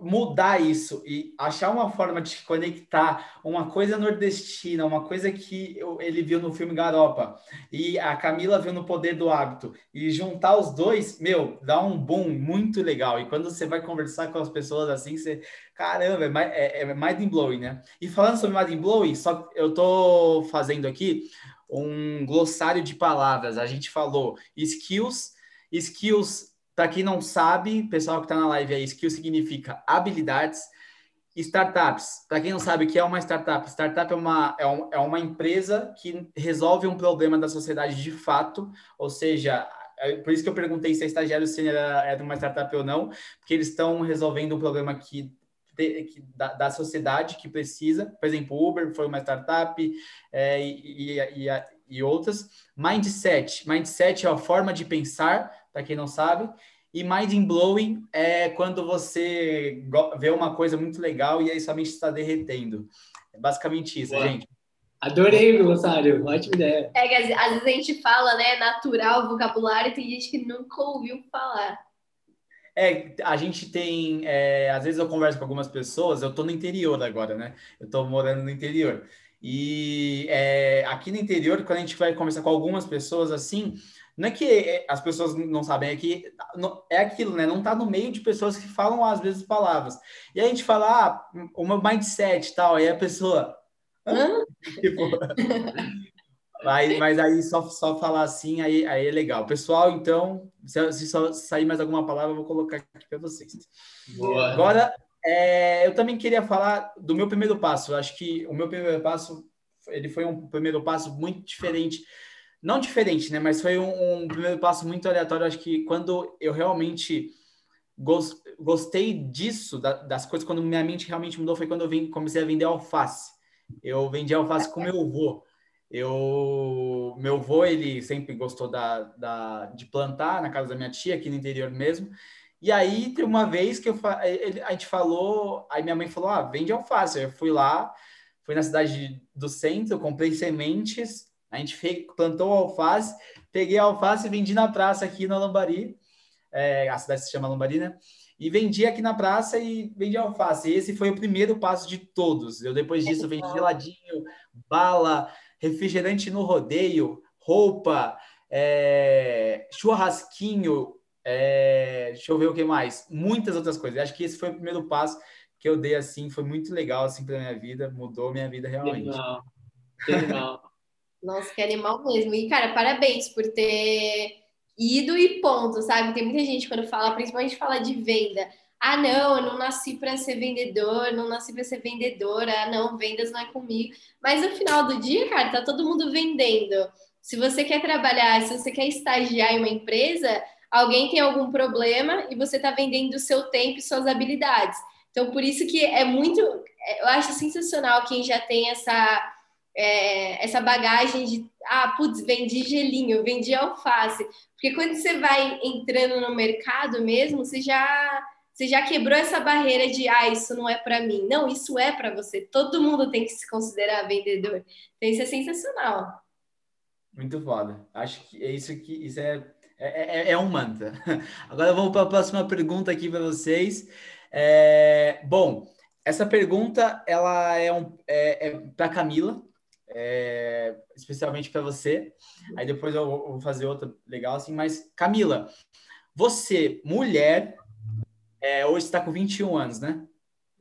mudar isso e achar uma forma de conectar uma coisa nordestina, uma coisa que ele viu no filme Garopa e a Camila viu no Poder do Hábito e juntar os dois, meu, dá um boom muito legal. E quando você vai conversar com as pessoas assim, você, caramba, é, é, é mind blowing, né? E falando sobre mind blowing, só eu tô fazendo aqui um glossário de palavras. A gente falou skills, skills para quem não sabe, pessoal que está na live aí, skill significa habilidades. Startups, para quem não sabe o que é uma startup, startup é uma, é, um, é uma empresa que resolve um problema da sociedade de fato, ou seja, é por isso que eu perguntei se a estagiário sênior era, era uma startup ou não, porque eles estão resolvendo um problema que, que da, da, sociedade que precisa. Por exemplo, Uber foi uma startup é, e, e, e, e outras. Mindset. Mindset é a forma de pensar para quem não sabe. E mind blowing é quando você vê uma coisa muito legal e aí sua mente está derretendo. É basicamente isso, Boa. gente.
Adorei, glossário. Ótima ideia.
É que às vezes a gente fala, né, natural, vocabulário, e tem gente que nunca ouviu falar.
É, a gente tem. É, às vezes eu converso com algumas pessoas, eu tô no interior agora, né? Eu tô morando no interior. E é, aqui no interior, quando a gente vai conversar com algumas pessoas assim, não é que é, as pessoas não sabem, é que é aquilo, né? Não está no meio de pessoas que falam às vezes palavras. E a gente fala, ah, o meu mindset tal, aí a pessoa. Tipo, mas, mas aí só, só falar assim, aí, aí é legal. Pessoal, então, se, se só sair mais alguma palavra, eu vou colocar aqui para vocês. Boa. Agora, é, eu também queria falar do meu primeiro passo. Eu acho que o meu primeiro passo, ele foi um primeiro passo muito diferente não diferente, né? Mas foi um, um primeiro passo muito aleatório. Acho que quando eu realmente gostei disso, da, das coisas, quando minha mente realmente mudou, foi quando eu vim, comecei a vender alface. Eu vendi alface com meu avô. Eu, meu avô, ele sempre gostou da, da, de plantar na casa da minha tia, aqui no interior mesmo. E aí, tem uma vez que eu, ele, a gente falou, aí minha mãe falou, ah, vende alface. Eu fui lá, fui na cidade do centro, comprei sementes, a gente fez, plantou alface, peguei a alface e vendi na praça aqui na Lambari. É, a cidade se chama Lambari, né? E vendi aqui na praça e vendi alface. Esse foi o primeiro passo de todos. Eu depois disso vendi geladinho, bala, refrigerante no rodeio, roupa, é, churrasquinho, é, deixa eu ver o que mais, muitas outras coisas. Acho que esse foi o primeiro passo que eu dei assim, foi muito legal assim para minha vida, mudou minha vida realmente. Legal.
Legal. Nossa, que animal mesmo. E, cara, parabéns por ter ido e ponto, sabe? Tem muita gente quando fala, principalmente fala de venda. Ah, não, eu não nasci para ser vendedor, não nasci para ser vendedora, ah, não, vendas não é comigo. Mas no final do dia, cara, tá todo mundo vendendo. Se você quer trabalhar, se você quer estagiar em uma empresa, alguém tem algum problema e você tá vendendo o seu tempo e suas habilidades. Então, por isso que é muito, eu acho sensacional quem já tem essa é, essa bagagem de, ah, putz, vendi gelinho, vendi alface. Porque quando você vai entrando no mercado mesmo, você já, você já quebrou essa barreira de, ah, isso não é para mim. Não, isso é para você. Todo mundo tem que se considerar vendedor. Então, isso é sensacional.
Muito foda. Acho que é isso que isso é, é, é, é um mantra. Agora vamos para a próxima pergunta aqui para vocês. É, bom, essa pergunta ela é, um, é, é para Camila é, especialmente para você. Aí depois eu vou fazer outra legal assim. Mas, Camila, você, mulher, é, hoje está com 21 anos, né?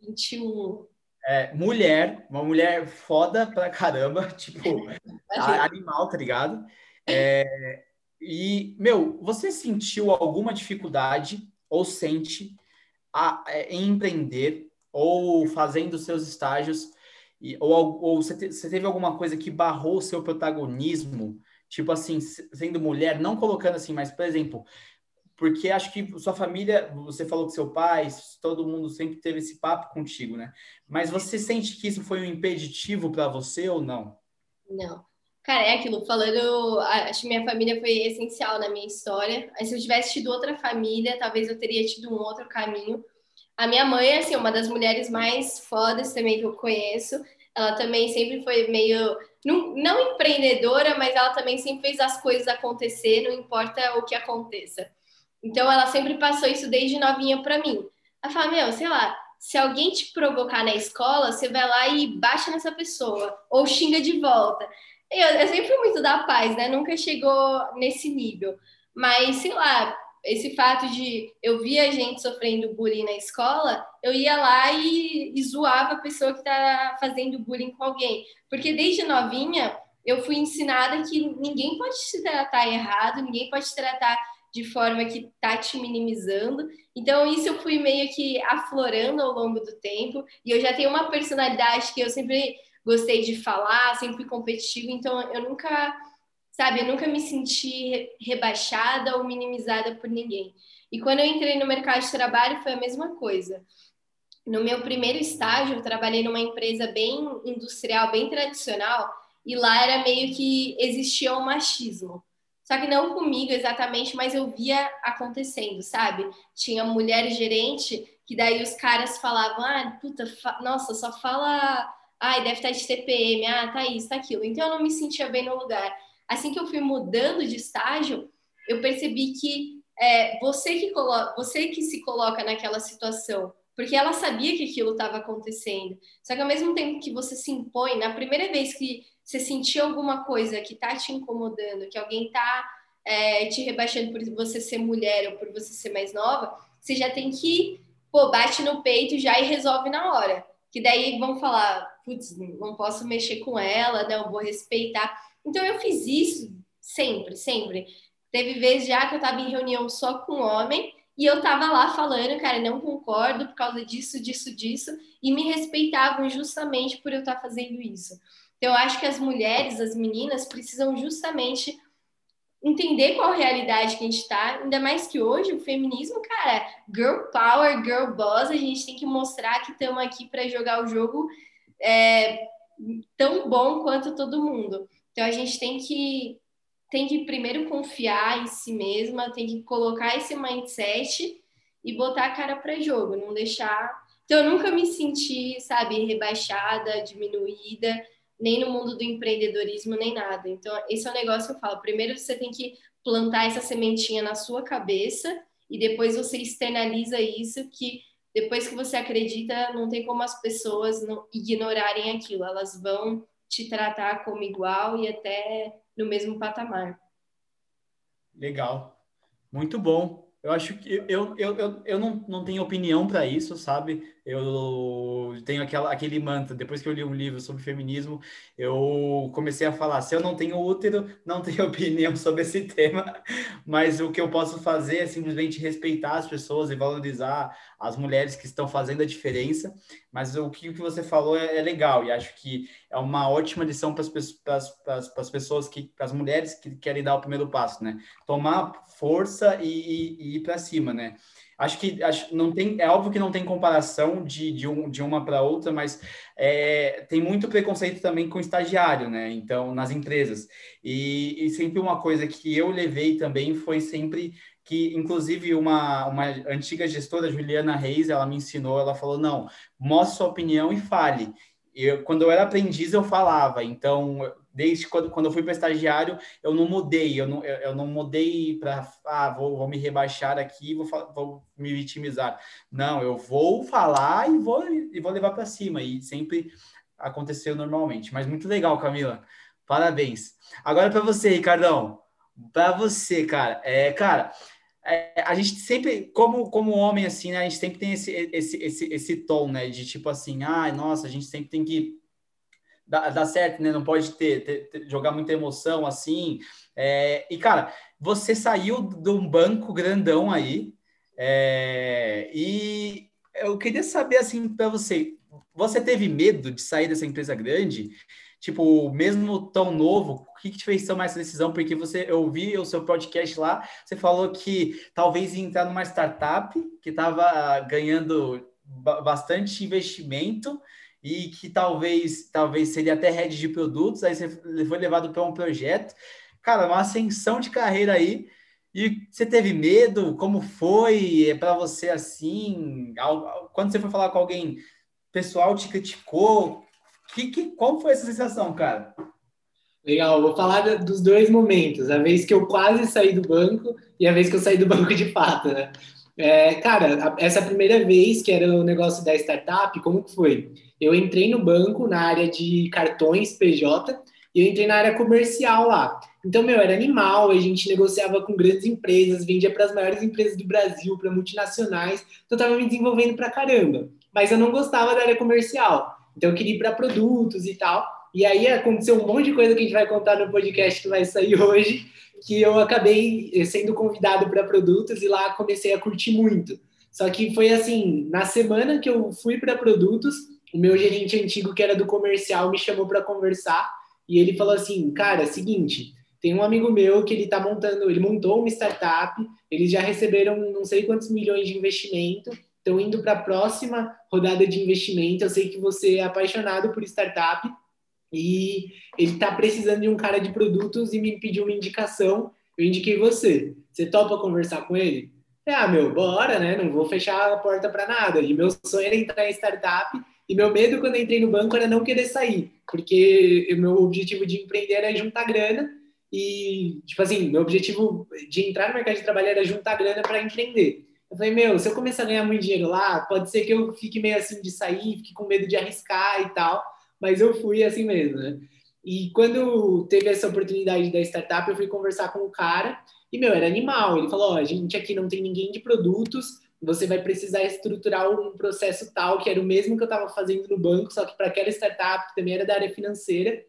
21.
É, mulher, uma mulher foda pra caramba, tipo, animal, tá ligado? É, e, meu, você sentiu alguma dificuldade ou sente a, é, em empreender ou fazendo seus estágios e, ou, ou você, te, você teve alguma coisa que barrou o seu protagonismo? Tipo assim, sendo mulher, não colocando assim, mas, por exemplo, porque acho que sua família, você falou que seu pai, todo mundo sempre teve esse papo contigo, né? Mas você sente que isso foi um impeditivo para você ou não?
Não. Cara, é aquilo, falando, acho que minha família foi essencial na minha história. Se eu tivesse tido outra família, talvez eu teria tido um outro caminho. A minha mãe, assim, uma das mulheres mais fodas também que eu conheço. Ela também sempre foi meio, não, não empreendedora, mas ela também sempre fez as coisas acontecer, não importa o que aconteça. Então, ela sempre passou isso desde novinha para mim. Ela fala, meu, sei lá, se alguém te provocar na escola, você vai lá e baixa nessa pessoa, ou xinga de volta. Eu, eu sempre fui muito da paz, né? Nunca chegou nesse nível. Mas, sei lá, esse fato de eu via gente sofrendo bullying na escola, eu ia lá e, e zoava a pessoa que está fazendo bullying com alguém. Porque desde novinha eu fui ensinada que ninguém pode te tratar errado, ninguém pode te tratar de forma que tá te minimizando. Então, isso eu fui meio que aflorando ao longo do tempo. E eu já tenho uma personalidade que eu sempre gostei de falar, sempre fui competitiva, então eu nunca, sabe, eu nunca me senti rebaixada ou minimizada por ninguém. E quando eu entrei no mercado de trabalho foi a mesma coisa. No meu primeiro estágio, eu trabalhei numa empresa bem industrial, bem tradicional, e lá era meio que existia o um machismo. Só que não comigo exatamente, mas eu via acontecendo, sabe? Tinha mulher gerente que daí os caras falavam, ah, puta, fa nossa, só fala, ai, deve estar de TPM, ah, tá isso, tá aquilo. Então eu não me sentia bem no lugar. Assim que eu fui mudando de estágio, eu percebi que é, você que coloca, você que se coloca naquela situação, porque ela sabia que aquilo estava acontecendo. Só que ao mesmo tempo que você se impõe, na primeira vez que você sentir alguma coisa que está te incomodando, que alguém está é, te rebaixando por você ser mulher ou por você ser mais nova, você já tem que, pô, bate no peito já e resolve na hora. Que daí vão falar, putz, não posso mexer com ela, não, vou respeitar. Então eu fiz isso sempre, sempre. Teve vezes já que eu estava em reunião só com homem e eu tava lá falando, cara, não concordo por causa disso, disso, disso, e me respeitavam justamente por eu estar tá fazendo isso. Então, eu acho que as mulheres, as meninas, precisam justamente entender qual realidade que a gente está, ainda mais que hoje o feminismo, cara, girl power, girl boss, a gente tem que mostrar que estamos aqui para jogar o jogo é, tão bom quanto todo mundo. Então a gente tem que tem que primeiro confiar em si mesma, tem que colocar esse mindset e botar a cara para jogo, não deixar. Então eu nunca me senti, sabe, rebaixada, diminuída nem no mundo do empreendedorismo, nem nada. Então, esse é o negócio que eu falo. Primeiro, você tem que plantar essa sementinha na sua cabeça e depois você externaliza isso, que depois que você acredita, não tem como as pessoas não ignorarem aquilo. Elas vão te tratar como igual e até no mesmo patamar.
Legal. Muito bom. Eu acho que eu, eu, eu, eu não, não tenho opinião para isso, sabe? Eu tenho aquela, aquele mantra. Depois que eu li um livro sobre feminismo, eu comecei a falar: se eu não tenho útero, não tenho opinião sobre esse tema, mas o que eu posso fazer é simplesmente respeitar as pessoas e valorizar as mulheres que estão fazendo a diferença. Mas o que você falou é, é legal e acho que é uma ótima lição para as pessoas, que, para as mulheres que querem dar o primeiro passo, né? Tomar força e, e, e ir para cima, né? Acho que acho, não tem, é óbvio que não tem comparação de, de, um, de uma para outra, mas é, tem muito preconceito também com estagiário, né? Então, nas empresas. E, e sempre uma coisa que eu levei também foi sempre que, inclusive, uma, uma antiga gestora, Juliana Reis, ela me ensinou, ela falou, não, mostre sua opinião e fale. Eu, quando eu era aprendiz, eu falava. Então, desde quando, quando eu fui para estagiário, eu não mudei, eu não, eu, eu não mudei para, ah, vou, vou me rebaixar aqui, vou, vou me vitimizar. Não, eu vou falar e vou, e vou levar para cima, e sempre aconteceu normalmente. Mas muito legal, Camila. Parabéns. Agora para você, Ricardão. Para você, cara. É, cara, é, a gente sempre, como, como homem, assim, né, a gente sempre tem esse, esse, esse, esse tom, né? De tipo assim, ai, ah, nossa, a gente sempre tem que dá, dá certo, né? Não pode ter, ter, ter jogar muita emoção assim. É, e, cara, você saiu de um banco grandão aí. É, e eu queria saber, assim, para você, você teve medo de sair dessa empresa grande? Tipo, mesmo tão novo, o que, que te fez tomar essa decisão? Porque você, eu ouvi o seu podcast lá, você falou que talvez ia entrar numa startup que estava ganhando bastante investimento e que talvez talvez seria até head de produtos, aí você foi levado para um projeto. Cara, uma ascensão de carreira aí. E você teve medo? Como foi? É para você assim? Quando você foi falar com alguém, pessoal te criticou? Que, que, qual foi essa sensação, cara?
Legal, vou falar dos dois momentos, a vez que eu quase saí do banco e a vez que eu saí do banco de fato, né? É, cara, essa primeira vez que era o negócio da startup, como que foi? Eu entrei no banco na área de cartões PJ e eu entrei na área comercial lá. Então, meu, era animal, a gente negociava com grandes empresas, vendia para as maiores empresas do Brasil, para multinacionais, então eu estava me desenvolvendo para caramba. Mas eu não gostava da área comercial, então eu queria ir para produtos e tal. E aí aconteceu um monte de coisa que a gente vai contar no podcast que vai sair hoje, que eu acabei sendo convidado para produtos e lá comecei a curtir muito. Só que foi assim, na semana que eu fui para produtos, o meu gerente antigo, que era do comercial, me chamou para conversar e ele falou assim: "Cara, seguinte, tem um amigo meu que ele tá montando, ele montou uma startup, eles já receberam não sei quantos milhões de investimento, estão indo para a próxima rodada de investimento. Eu sei que você é apaixonado por startup e ele está precisando de um cara de produtos e me pediu uma indicação. Eu indiquei você. Você topa conversar com ele? Ah, meu, bora, né? Não vou fechar a porta para nada. E meu sonho era entrar em startup e meu medo quando entrei no banco era não querer sair, porque o meu objetivo de empreender era juntar grana e, tipo assim, meu objetivo de entrar no mercado de trabalho era juntar grana para empreender. Eu falei, meu, se eu começar a ganhar muito dinheiro lá, pode ser que eu fique meio assim de sair, fique com medo de arriscar e tal, mas eu fui assim mesmo, né? E quando teve essa oportunidade da startup, eu fui conversar com o cara e, meu, era animal. Ele falou: Ó, oh, a gente aqui não tem ninguém de produtos, você vai precisar estruturar um processo tal, que era o mesmo que eu estava fazendo no banco, só que para aquela startup, também era da área financeira.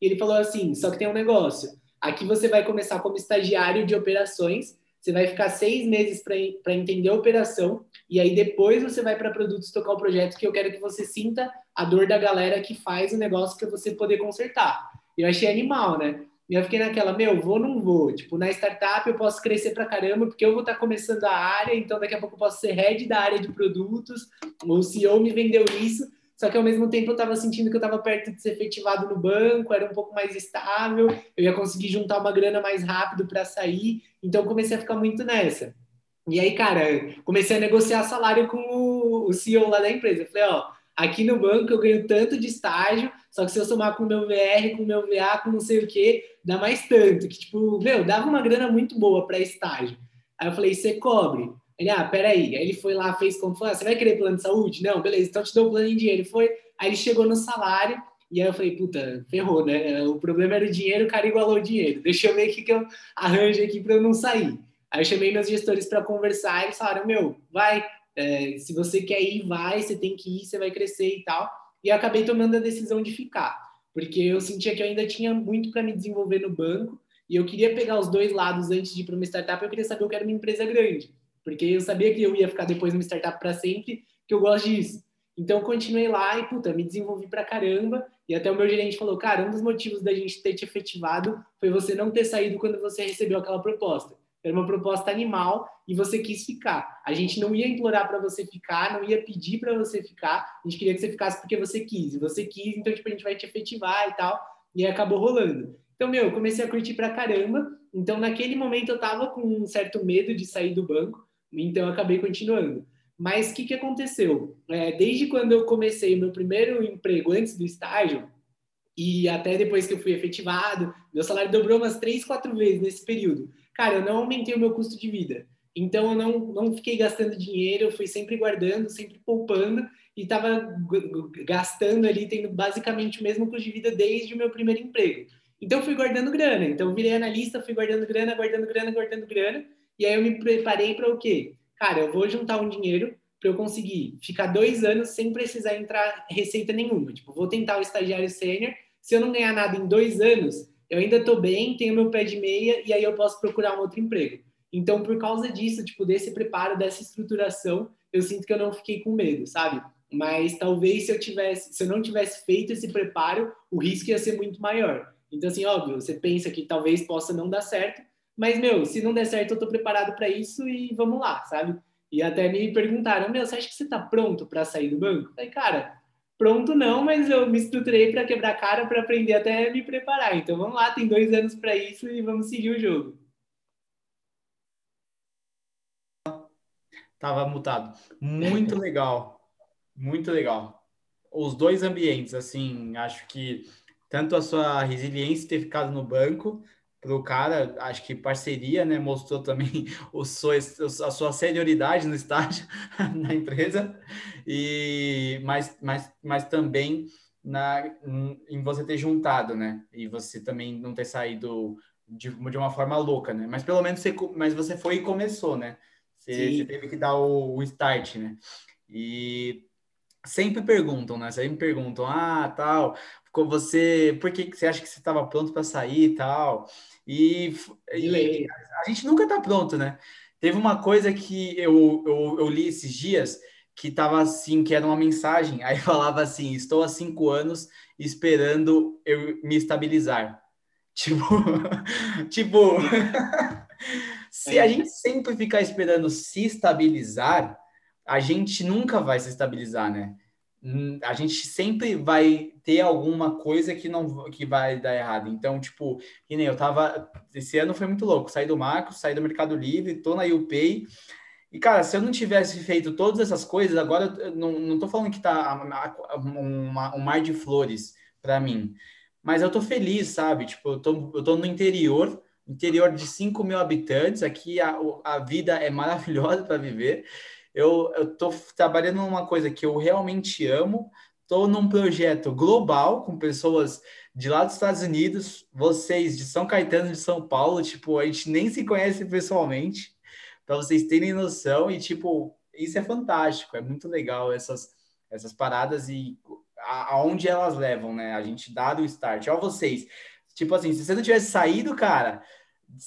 E ele falou assim: só que tem um negócio. Aqui você vai começar como estagiário de operações, você vai ficar seis meses para entender a operação, e aí depois você vai para produtos tocar o projeto, que eu quero que você sinta a dor da galera que faz o negócio para você poder consertar. Eu achei animal, né? E eu fiquei naquela, meu, vou ou não vou? Tipo, na startup eu posso crescer pra caramba, porque eu vou estar tá começando a área, então daqui a pouco eu posso ser head da área de produtos, ou o CEO me vendeu isso, só que ao mesmo tempo eu estava sentindo que eu estava perto de ser efetivado no banco, era um pouco mais estável, eu ia conseguir juntar uma grana mais rápido para sair, então comecei a ficar muito nessa. E aí, cara, comecei a negociar salário com o CEO lá da empresa. Eu falei, ó, Aqui no banco eu ganho tanto de estágio, só que se eu somar com o meu VR, com o meu VA, com não sei o que, dá mais tanto. Que, tipo, meu, dava uma grana muito boa para estágio. Aí eu falei, você cobre. Ele, ah, peraí. Aí ele foi lá, fez como foi, ah, você vai querer plano de saúde? Não, beleza, então te dou o plano em dinheiro. Ele foi, aí ele chegou no salário, e aí eu falei, puta, ferrou, né? O problema era o dinheiro, o cara igualou o dinheiro. Deixa eu ver o que, que eu arranjo aqui para eu não sair. Aí eu chamei meus gestores para conversar, e eles falaram, meu, vai, é, se você quer ir, vai, você tem que ir, você vai crescer e tal. E acabei tomando a decisão de ficar, porque eu sentia que eu ainda tinha muito para me desenvolver no banco e eu queria pegar os dois lados antes de ir para uma startup. Eu queria saber o que era uma empresa grande, porque eu sabia que eu ia ficar depois numa startup para sempre, que eu gosto disso. Então continuei lá e puta, me desenvolvi pra caramba. E até o meu gerente falou: "Cara, um dos motivos da gente ter te efetivado foi você não ter saído quando você recebeu aquela proposta era uma proposta animal e você quis ficar. A gente não ia implorar para você ficar, não ia pedir para você ficar, a gente queria que você ficasse porque você quis. E você quis, então tipo, a gente vai te efetivar e tal. E acabou rolando. Então, meu, eu comecei a curtir pra caramba. Então, naquele momento eu tava com um certo medo de sair do banco, então eu acabei continuando. Mas o que, que aconteceu? É, desde quando eu comecei meu primeiro emprego antes do estágio, e até depois que eu fui efetivado, meu salário dobrou umas três, quatro vezes nesse período cara, eu não aumentei o meu custo de vida. Então eu não, não fiquei gastando dinheiro, eu fui sempre guardando, sempre poupando e estava gastando ali, tendo basicamente o mesmo custo de vida desde o meu primeiro emprego. Então fui guardando grana. Então virei analista, fui guardando grana, guardando grana, guardando grana. E aí eu me preparei para o quê? Cara, eu vou juntar um dinheiro para eu conseguir ficar dois anos sem precisar entrar receita nenhuma. Tipo, vou tentar o estagiário sênior. Se eu não ganhar nada em dois anos, eu ainda estou bem, tenho meu pé de meia e aí eu posso procurar um outro emprego. Então, por causa disso, tipo, desse preparo, dessa estruturação, eu sinto que eu não fiquei com medo, sabe? Mas talvez se eu tivesse, se eu não tivesse feito esse preparo, o risco ia ser muito maior. Então, assim, óbvio, você pensa que talvez possa não dar certo, mas, meu, se não der certo, eu tô preparado para isso e vamos lá, sabe? E até me perguntaram, meu, você acha que você tá pronto para sair do banco? Falei, cara, pronto não, mas eu me estruturei para quebrar a cara para aprender até me preparar. Então vamos lá, tem dois anos para isso e vamos seguir o jogo.
Tava mutado. Muito legal, muito legal. Os dois ambientes, assim, acho que tanto a sua resiliência ter ficado no banco, para o cara, acho que parceria, né? Mostrou também o seu, a sua senioridade no estágio, na empresa, e mas, mas, mas também na, em você ter juntado, né? E você também não ter saído de, de uma forma louca, né? Mas pelo menos você, mas você foi e começou, né? Você, você teve que dar o, o start, né? E sempre perguntam, né? Sempre perguntam, ah, tal, você, por que você acha que você estava pronto para sair e tal? E, e, a gente nunca está pronto, né? Teve uma coisa que eu, eu, eu li esses dias que estava assim, que era uma mensagem, aí falava assim: estou há cinco anos esperando eu me estabilizar. Tipo, tipo, se a gente sempre ficar esperando se estabilizar, a gente nunca vai se estabilizar, né? Hum, a gente sempre vai ter alguma coisa que não que vai dar errado. Então, tipo, que nem eu tava. Esse ano foi muito louco. Saí do Marcos, saí do Mercado Livre, tô na UPay. E, cara, se eu não tivesse feito todas essas coisas, agora eu não, não tô falando que tá um mar de flores para mim. Mas eu tô feliz, sabe? Tipo, eu tô, eu tô no interior, interior de 5 mil habitantes. Aqui a, a vida é maravilhosa para viver eu estou trabalhando numa coisa que eu realmente amo, estou num projeto global com pessoas de lá dos Estados Unidos, vocês de São Caetano de São Paulo, tipo, a gente nem se conhece pessoalmente, para vocês terem noção, e tipo, isso é fantástico, é muito legal essas, essas paradas e aonde elas levam, né? A gente dá o start. Ó, vocês, tipo assim, se você não tivesse saído, cara,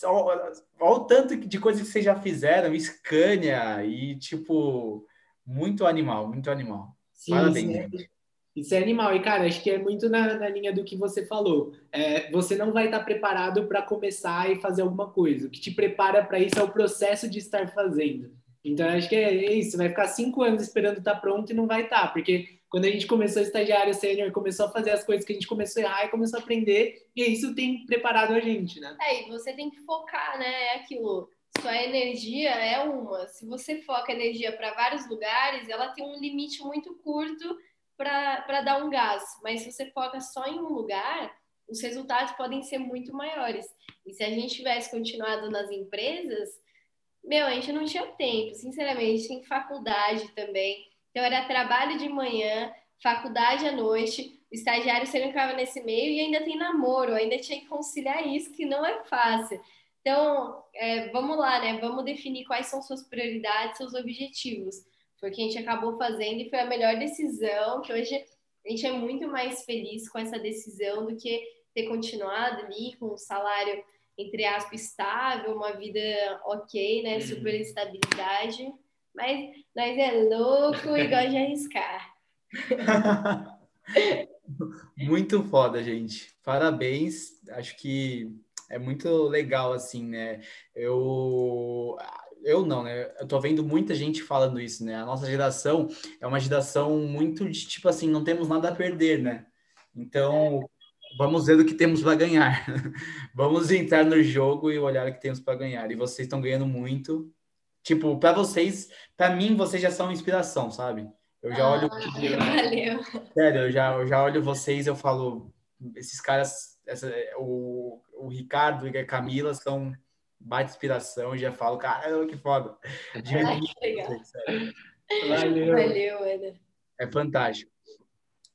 Olha o tanto de coisas que vocês já fizeram, Scania e tipo, muito animal, muito animal. Sim, Parabéns,
isso é, isso é animal. E, cara, acho que é muito na, na linha do que você falou. É, você não vai estar preparado para começar e fazer alguma coisa. O que te prepara para isso é o processo de estar fazendo. Então, acho que é isso. Vai ficar cinco anos esperando estar pronto e não vai estar, porque quando a gente começou a estagiário sênior, começou a fazer as coisas que a gente começou a errar e começou a aprender, e isso tem preparado a gente, né?
É, e você tem que focar, né? É aquilo. Sua energia é uma. Se você foca energia para vários lugares, ela tem um limite muito curto para dar um gás. Mas se você foca só em um lugar, os resultados podem ser muito maiores. E se a gente tivesse continuado nas empresas, meu, a gente não tinha tempo, sinceramente, tem faculdade também. Então, era trabalho de manhã, faculdade à noite, o estagiário sempre ficava nesse meio e ainda tem namoro, ainda tinha que conciliar isso, que não é fácil. Então, é, vamos lá, né? Vamos definir quais são suas prioridades, seus objetivos. Foi o que a gente acabou fazendo e foi a melhor decisão, que hoje a gente é muito mais feliz com essa decisão do que ter continuado ali com um salário, entre aspas, estável, uma vida ok, né? Uhum. Super estabilidade. Mas nós é louco e gosta de arriscar.
muito foda, gente. Parabéns. Acho que é muito legal, assim, né? Eu. Eu não, né? Eu tô vendo muita gente falando isso, né? A nossa geração é uma geração muito de tipo assim, não temos nada a perder, né? Então, vamos ver o que temos para ganhar. vamos entrar no jogo e olhar o que temos para ganhar. E vocês estão ganhando muito. Tipo, para vocês, para mim, vocês já são inspiração, sabe? Eu já ah, olho.
Valeu.
Sério, eu já, eu já olho vocês eu falo, esses caras, essa, o, o Ricardo e a Camila são baita inspiração. Eu já falo, caramba, que foda.
De Ai, que legal. Valeu. Valeu, Ana.
É fantástico.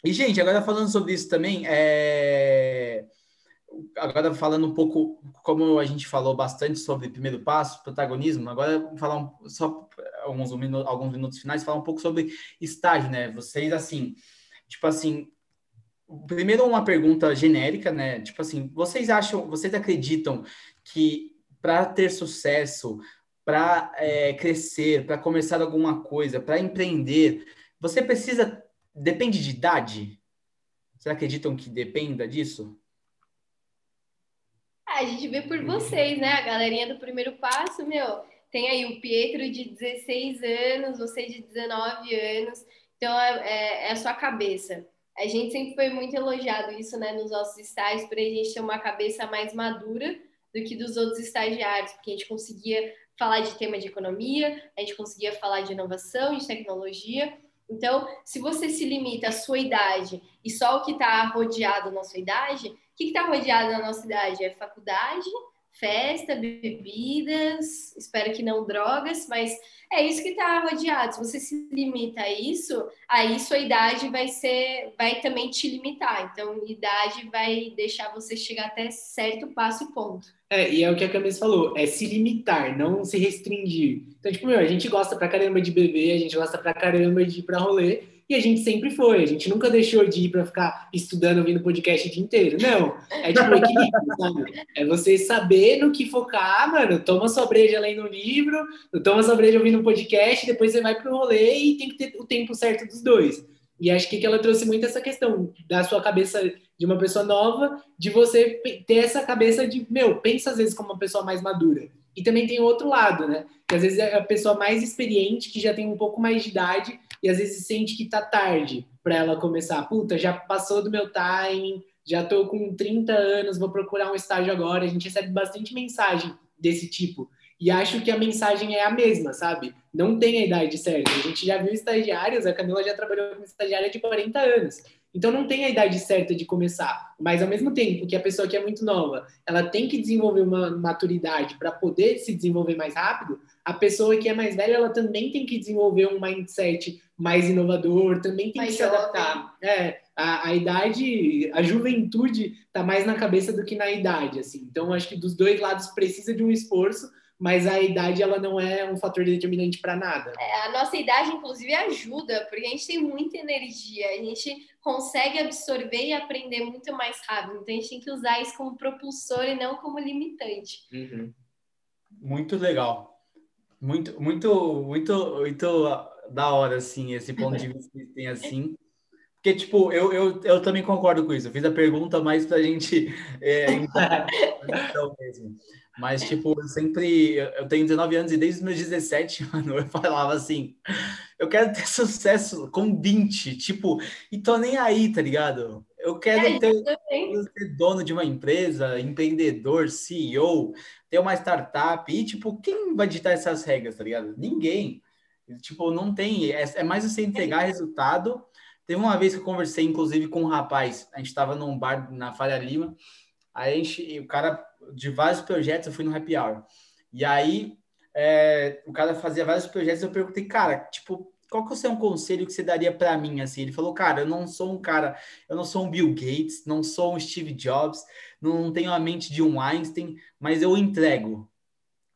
E, gente, agora falando sobre isso também, é agora falando um pouco, como a gente falou bastante sobre primeiro passo, protagonismo, agora falar um, só alguns, minutos, alguns minutos finais, falar um pouco sobre estágio, né? Vocês, assim, tipo assim, primeiro uma pergunta genérica, né? Tipo assim, vocês acham, vocês acreditam que para ter sucesso, para é, crescer, para começar alguma coisa, para empreender, você precisa, depende de idade? Vocês acreditam que dependa disso?
A gente vê por vocês, né? A galerinha do primeiro passo, meu, tem aí o Pietro de 16 anos, você de 19 anos, então é, é, é a sua cabeça. A gente sempre foi muito elogiado isso, né, nos nossos estágios, para a gente ter uma cabeça mais madura do que dos outros estagiários, porque a gente conseguia falar de tema de economia, a gente conseguia falar de inovação, de tecnologia, Então, se você se limita à sua idade e só o que está rodeado na sua idade, o que está rodeado na nossa idade? É faculdade, festa, bebidas, espero que não drogas, mas é isso que está rodeado. Se você se limita a isso, aí sua idade vai ser, vai também te limitar. Então, idade vai deixar você chegar até certo passo e ponto.
É, e é o que a Camis falou, é se limitar, não se restringir. Então, tipo, meu, a gente gosta pra caramba de beber, a gente gosta pra caramba de ir pra rolê, e a gente sempre foi, a gente nunca deixou de ir para ficar estudando, ouvindo podcast o dia inteiro. Não, é tipo equilíbrio, sabe? É você saber no que focar, mano. Toma sua breja lendo um livro, toma sua breja ouvindo um podcast, depois você vai pro rolê e tem que ter o tempo certo dos dois. E acho que ela trouxe muito essa questão da sua cabeça de uma pessoa nova, de você ter essa cabeça de, meu, pensa às vezes como uma pessoa mais madura. E também tem o outro lado, né? Que às vezes é a pessoa mais experiente, que já tem um pouco mais de idade, e às vezes sente que tá tarde para ela começar. Puta, já passou do meu timing, já tô com 30 anos, vou procurar um estágio agora. A gente recebe bastante mensagem desse tipo. E acho que a mensagem é a mesma, sabe? Não tem a idade certa. A gente já viu estagiários, a Camila já trabalhou como estagiária de 40 anos. Então não tem a idade certa de começar, mas ao mesmo tempo que a pessoa que é muito nova, ela tem que desenvolver uma maturidade para poder se desenvolver mais rápido, a pessoa que é mais velha, ela também tem que desenvolver um mindset mais inovador, também tem mais que se adaptar. É, a, a, idade, a juventude está mais na cabeça do que na idade, assim. Então acho que dos dois lados precisa de um esforço, mas a idade ela não é um fator determinante para nada.
É, a nossa idade, inclusive, ajuda, porque a gente tem muita energia, a gente consegue absorver e aprender muito mais rápido. Então a gente tem que usar isso como propulsor e não como limitante.
Uhum. Muito legal. Muito, muito, muito, muito da hora, assim, esse ponto de vista que tem assim. Porque, tipo, eu, eu, eu também concordo com isso. Eu fiz a pergunta mais pra gente é, mesmo. Mas, tipo, eu sempre. Eu tenho 19 anos e desde os meus 17 anos eu falava assim: eu quero ter sucesso com 20, tipo, e tô nem aí, tá ligado? Eu quero é, ter, ser dono de uma empresa, empreendedor, CEO, ter uma startup, e, tipo, quem vai ditar essas regras, tá ligado? Ninguém. Tipo, não tem. É, é mais você entregar resultado. Teve uma vez que eu conversei, inclusive, com um rapaz, a gente estava num bar na Faria Lima, aí gente, o cara de vários projetos, eu fui no happy hour. E aí é, o cara fazia vários projetos, eu perguntei, cara, tipo, qual que é um conselho que você daria para mim assim? Ele falou, cara, eu não sou um cara, eu não sou um Bill Gates, não sou um Steve Jobs, não tenho a mente de um Einstein, mas eu entrego.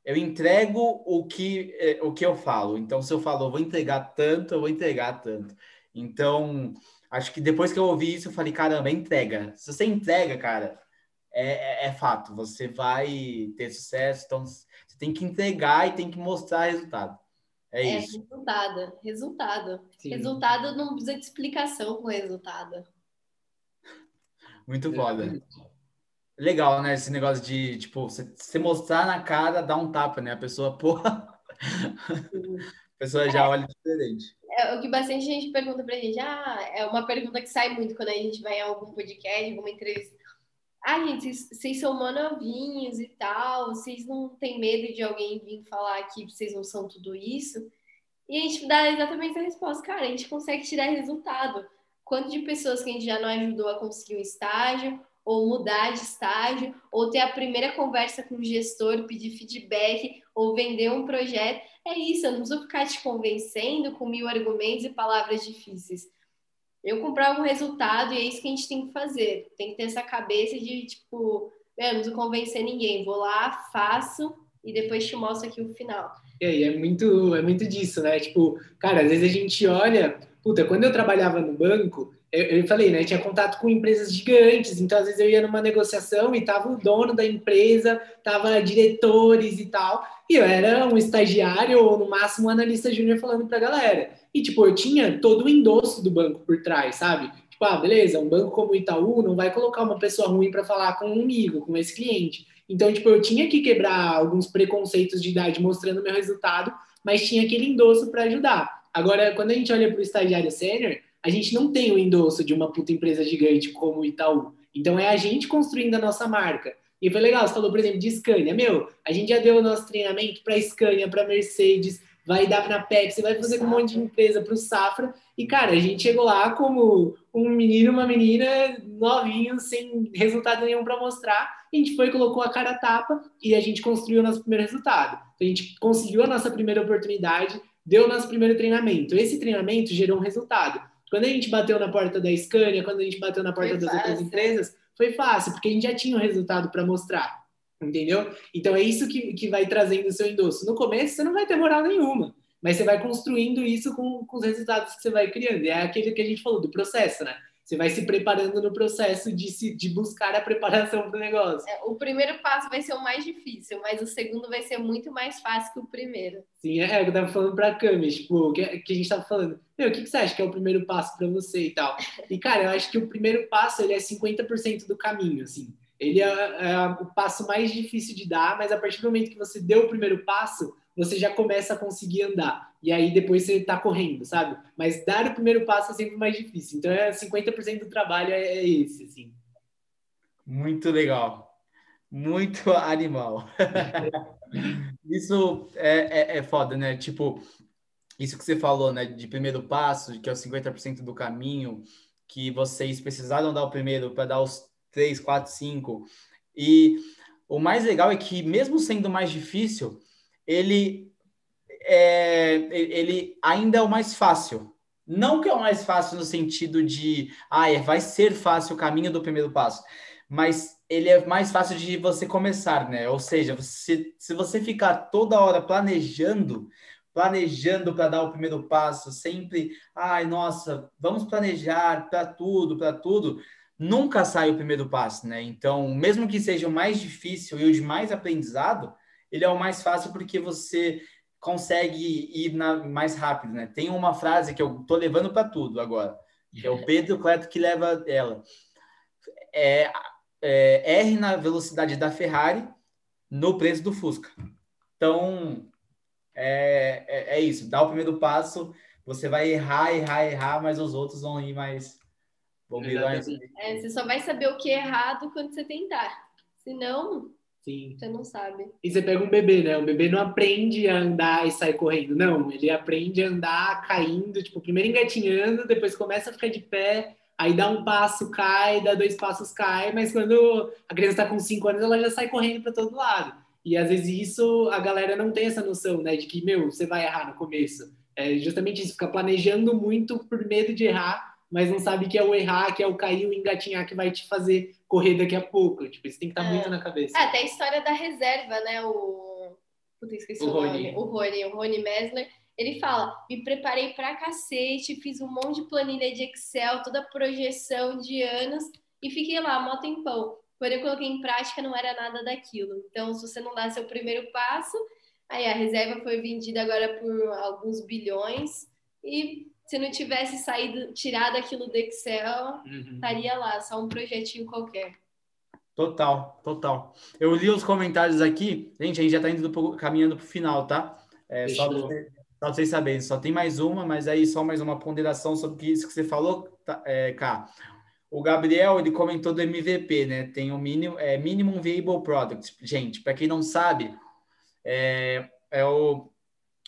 Eu entrego o que é, o que eu falo. Então, se eu falo, eu vou entregar tanto, eu vou entregar tanto. Então, acho que depois que eu ouvi isso, eu falei, caramba, entrega. Se você entrega, cara, é, é, é, fato, você vai ter sucesso, então você tem que entregar e tem que mostrar resultado. É, é isso.
Resultado, resultado. Sim. Resultado não precisa de explicação com resultado.
Muito foda. Legal, né? Esse negócio de, tipo, você mostrar na cara, dar um tapa, né? A pessoa, porra. A pessoa já é. olha diferente.
É o que bastante gente pergunta pra gente. Ah, é uma pergunta que sai muito quando a gente vai em algum podcast, alguma entrevista ah, gente, vocês, são manovinhos e tal, vocês não têm medo de alguém vir falar que vocês não são tudo isso? E a gente dá exatamente a resposta, cara, a gente consegue tirar resultado. Quanto de pessoas que a gente já não ajudou a conseguir um estágio, ou mudar de estágio, ou ter a primeira conversa com o gestor, pedir feedback, ou vender um projeto. É isso, eu não preciso ficar te convencendo com mil argumentos e palavras difíceis eu comprar algum resultado e é isso que a gente tem que fazer. Tem que ter essa cabeça de, tipo, eu não convencer ninguém, vou lá, faço e depois te mostro aqui o final.
E aí, é muito, é muito disso, né? Tipo, cara, às vezes a gente olha, puta, quando eu trabalhava no banco, eu, eu falei, né? Tinha contato com empresas gigantes, então às vezes eu ia numa negociação e tava o dono da empresa, tava diretores e tal, e eu era um estagiário ou no máximo um analista júnior falando pra galera. E, tipo, eu tinha todo o endosso do banco por trás, sabe? Tipo, ah, beleza, um banco como o Itaú não vai colocar uma pessoa ruim para falar com amigo, com esse cliente. Então, tipo, eu tinha que quebrar alguns preconceitos de idade mostrando meu resultado, mas tinha aquele endosso para ajudar. Agora, quando a gente olha para o estagiário sênior, a gente não tem o endosso de uma puta empresa gigante como o Itaú. Então, é a gente construindo a nossa marca. E foi legal, você falou, por exemplo, de Scania. Meu, a gente já deu o nosso treinamento para Scania, para Mercedes, vai dar para a Pepsi, vai fazer com um monte de empresa para o Safra. E, cara, a gente chegou lá como um menino, uma menina, novinho, sem resultado nenhum para mostrar. A gente foi, colocou a cara a tapa e a gente construiu o nosso primeiro resultado. Então, a gente conseguiu a nossa primeira oportunidade, deu o nosso primeiro treinamento. Esse treinamento gerou um resultado. Quando a gente bateu na porta da Scania, quando a gente bateu na porta foi das fácil. outras empresas, foi fácil, porque a gente já tinha o um resultado para mostrar. Entendeu? Então é isso que, que vai trazendo o seu endosso. No começo você não vai ter moral nenhuma, mas você vai construindo isso com, com os resultados que você vai criando. É aquele que a gente falou do processo, né? Você vai se preparando no processo de, se, de buscar a preparação para o negócio.
É, o primeiro passo vai ser o mais difícil, mas o segundo vai ser muito mais fácil que o primeiro.
Sim, é, é eu tava falando para a Cami, tipo, que, que a gente tava falando, meu, o que, que você acha que é o primeiro passo para você e tal? E, cara, eu acho que o primeiro passo, ele é 50% do caminho, assim. Ele é, é o passo mais difícil de dar, mas a partir do momento que você deu o primeiro passo, você já começa a conseguir andar. E aí depois você está correndo, sabe? Mas dar o primeiro passo é sempre mais difícil. Então é 50% do trabalho é, é esse, assim.
Muito legal. Muito animal. isso é, é, é foda, né? Tipo, isso que você falou, né? De primeiro passo, que é o 50% do caminho, que vocês precisaram dar o primeiro para dar os 3, 4, 5. E o mais legal é que, mesmo sendo mais difícil, ele, é, ele ainda é o mais fácil. Não que é o mais fácil no sentido de, ah, é, vai ser fácil o caminho do primeiro passo, mas ele é mais fácil de você começar, né? Ou seja, você, se você ficar toda hora planejando, planejando para dar o primeiro passo, sempre, ai, nossa, vamos planejar para tudo, para tudo, nunca sai o primeiro passo, né? Então, mesmo que seja o mais difícil e o de mais aprendizado, ele é o mais fácil porque você consegue ir na, mais rápido, né? Tem uma frase que eu tô levando para tudo agora, que é o Pedro Cleto que leva ela. É, é, R na velocidade da Ferrari no preço do Fusca. Então, é, é, é, isso. Dá o primeiro passo, você vai errar, errar, errar, mas os outros vão ir mais...
É, você só vai saber o que é errado quando você tentar. Senão,
Sim.
Você não sabe.
E você pega um bebê, né? O bebê não aprende a andar e sair correndo. Não, ele aprende a andar caindo, tipo, primeiro engatinhando, depois começa a ficar de pé, aí dá um passo, cai, dá dois passos, cai, mas quando a criança está com cinco anos, ela já sai correndo para todo lado. E às vezes isso a galera não tem essa noção, né? De que, meu, você vai errar no começo. É justamente isso, fica planejando muito por medo de errar, mas não sabe que é o errar, que é o cair, o engatinhar que vai te fazer correr daqui a pouco. Tipo, isso tem que estar tá é. muito na cabeça.
É, até a história da reserva, né? O. Puta, esqueci o, o Rony. nome. O Rony, o Rony Messler. Ele fala: me preparei pra cacete, fiz um monte de planilha de Excel, toda projeção de anos e fiquei lá, mó tempão. Porém, eu coloquei em prática, não era nada daquilo. Então, se você não dá seu primeiro passo, aí a reserva foi vendida agora por alguns bilhões e se não tivesse saído, tirado aquilo do Excel, uhum. estaria lá, só um projetinho qualquer.
Total, total. Eu li os comentários aqui, gente, a gente já está indo pro, caminhando para o final, tá? É, só para vocês saberem, só tem mais uma, mas aí só mais uma ponderação sobre isso que você falou, tá, é, Cá. O Gabriel, ele comentou do MVP, né? Tem o mínimo, é, Minimum Viable Product. Gente, para quem não sabe, é, é o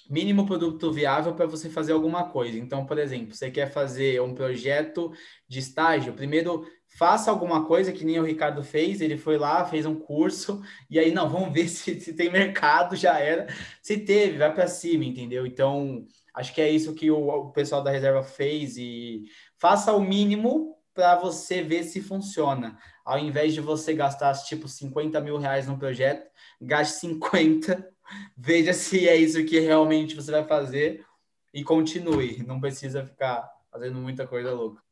mínimo produto viável para você fazer alguma coisa. Então, por exemplo, você quer fazer um projeto de estágio, primeiro faça alguma coisa que nem o Ricardo fez, ele foi lá, fez um curso, e aí, não, vamos ver se, se tem mercado, já era. Se teve, vai para cima, entendeu? Então, acho que é isso que o, o pessoal da reserva fez e faça o mínimo para você ver se funciona. Ao invés de você gastar, tipo, 50 mil reais no projeto, gaste 50 veja se é isso que realmente você vai fazer e continue. Não precisa ficar fazendo muita coisa louca.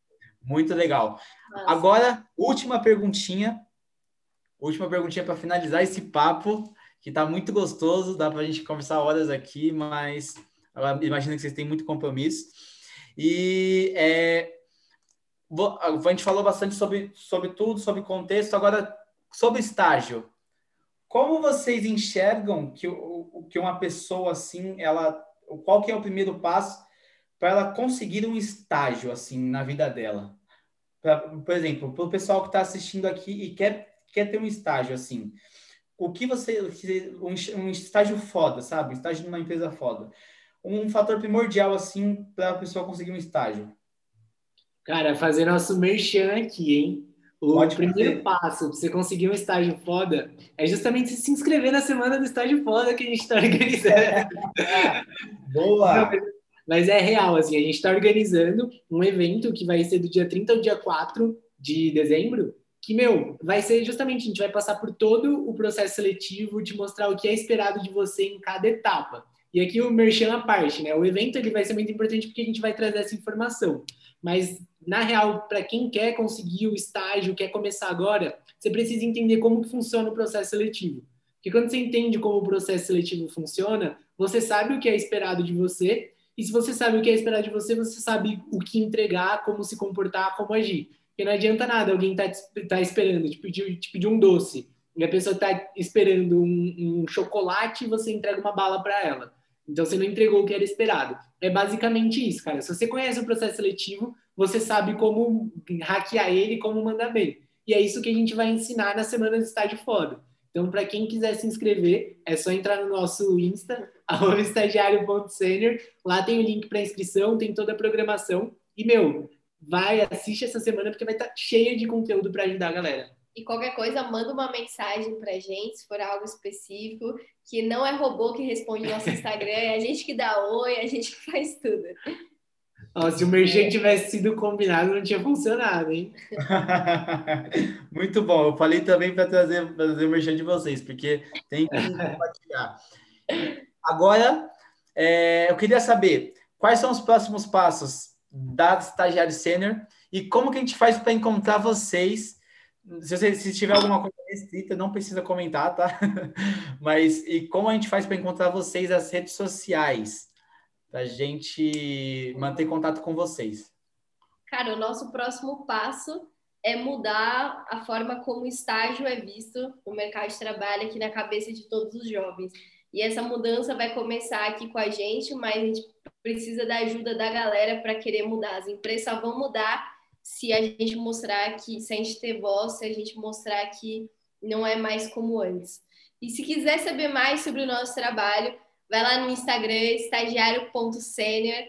Muito legal. Nossa. Agora, última perguntinha. Última perguntinha para finalizar esse papo, que está muito gostoso. Dá para a gente conversar horas aqui, mas imagino que vocês têm muito compromisso. E é, a gente falou bastante sobre, sobre tudo, sobre contexto. Agora, sobre estágio. Como vocês enxergam que, que uma pessoa assim, ela, qual que é o primeiro passo para ela conseguir um estágio assim na vida dela? Pra, por exemplo, para o pessoal que está assistindo aqui e quer, quer ter um estágio assim, o que você um estágio foda, sabe? Um estágio numa empresa foda. um fator primordial assim para a pessoa conseguir um estágio?
Cara, fazer nosso merchan aqui, hein? O Pode primeiro fazer. passo para você conseguir um estágio foda é justamente se inscrever na semana do estágio foda que a gente está organizando.
Boa!
mas é real, assim, a gente está organizando um evento que vai ser do dia 30 ao dia 4 de dezembro, que, meu, vai ser justamente, a gente vai passar por todo o processo seletivo, te mostrar o que é esperado de você em cada etapa. E aqui o merchan à parte, né? O evento ele vai ser muito importante porque a gente vai trazer essa informação. Mas, na real, para quem quer conseguir o estágio, quer começar agora, você precisa entender como funciona o processo seletivo. Porque quando você entende como o processo seletivo funciona, você sabe o que é esperado de você, e se você sabe o que é esperado de você, você sabe o que entregar, como se comportar, como agir. Porque não adianta nada alguém tá, tá esperando, te pedir, te pedir um doce, e a pessoa tá esperando um, um chocolate e você entrega uma bala para ela. Então você não entregou o que era esperado. É basicamente isso, cara. Se você conhece o processo seletivo, você sabe como hackear ele, como mandar bem. E é isso que a gente vai ensinar na semana de estágio foda. Então, para quem quiser se inscrever, é só entrar no nosso Insta, estagiário.senior. Lá tem o link para inscrição, tem toda a programação. E, meu, vai, assiste essa semana, porque vai estar tá cheia de conteúdo para ajudar a galera.
E qualquer coisa, manda uma mensagem pra gente, se for algo específico, que não é robô que responde no nosso Instagram, é a gente que dá oi, a gente que faz tudo.
Ó, se o merchan tivesse sido combinado, não tinha funcionado, hein?
Muito bom. Eu falei também para trazer, trazer o merchan de vocês, porque tem que compartilhar. Agora, é, eu queria saber quais são os próximos passos da Estagiário Sênior e como que a gente faz para encontrar vocês se, você, se tiver alguma coisa restrita, não precisa comentar, tá? Mas e como a gente faz para encontrar vocês nas redes sociais? Para a gente manter contato com vocês.
Cara, o nosso próximo passo é mudar a forma como o estágio é visto no mercado de trabalho aqui na cabeça de todos os jovens. E essa mudança vai começar aqui com a gente, mas a gente precisa da ajuda da galera para querer mudar. As empresas só vão mudar se a gente mostrar que, se a gente ter voz, se a gente mostrar que não é mais como antes. E se quiser saber mais sobre o nosso trabalho, vai lá no Instagram, estagiário.senior,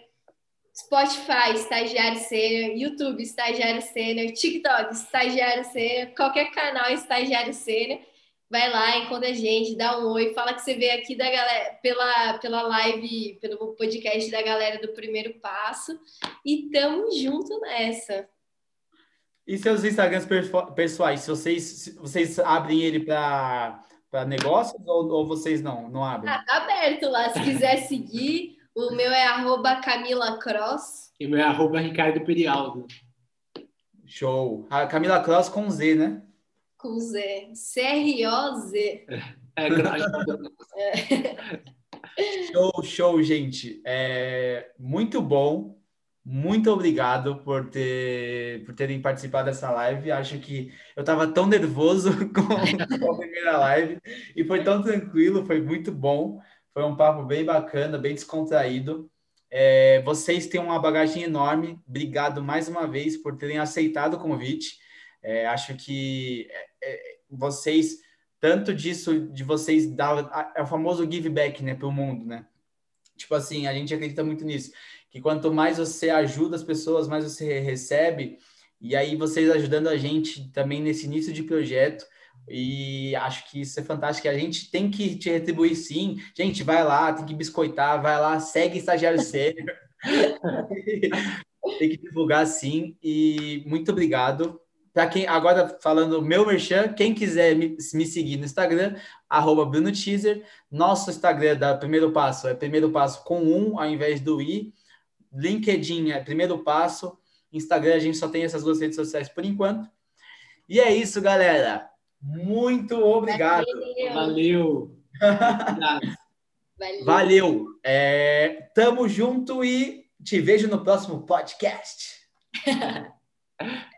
Spotify, estagiário sênior, YouTube, estagiário sênior, TikTok, estagiário sênior, qualquer canal, estagiário sênior. Vai lá, encontra a gente, dá um oi, fala que você veio aqui da galera, pela, pela live, pelo podcast da galera do Primeiro Passo. E tamo junto nessa.
E seus Instagrams pessoais, se vocês, vocês abrem ele para negócios ou, ou, vocês não, não abrem?
Ah, tá aberto lá. Se quiser seguir, o meu é arroba Camila Cross.
E o meu é arroba Ricardo Perialdo.
Show. A Camila Cross com Z, né?
Com Z. C-R-O-Z. É,
é. Show, show, gente. É muito bom muito obrigado por, ter, por terem participado dessa live. Acho que eu estava tão nervoso com, com a primeira live e foi tão tranquilo, foi muito bom. Foi um papo bem bacana, bem descontraído. É, vocês têm uma bagagem enorme. Obrigado mais uma vez por terem aceitado o convite. É, acho que é, é vocês, tanto disso, de vocês dar é o famoso give back né, para o mundo, né? Tipo assim, a gente acredita muito nisso que quanto mais você ajuda as pessoas, mais você recebe. E aí vocês ajudando a gente também nesse início de projeto. E acho que isso é fantástico. A gente tem que te retribuir sim. Gente, vai lá, tem que biscoitar, vai lá, segue estagiário sério. tem que divulgar sim. E muito obrigado. Para quem agora falando meu merchan, quem quiser me, me seguir no Instagram, arroba Bruno Teaser. Nosso Instagram da Primeiro Passo é Primeiro Passo com um ao invés do i. LinkedIn é primeiro passo. Instagram a gente só tem essas duas redes sociais por enquanto. E é isso, galera. Muito obrigado.
Valeu.
Valeu. Valeu. É, tamo junto e te vejo no próximo podcast.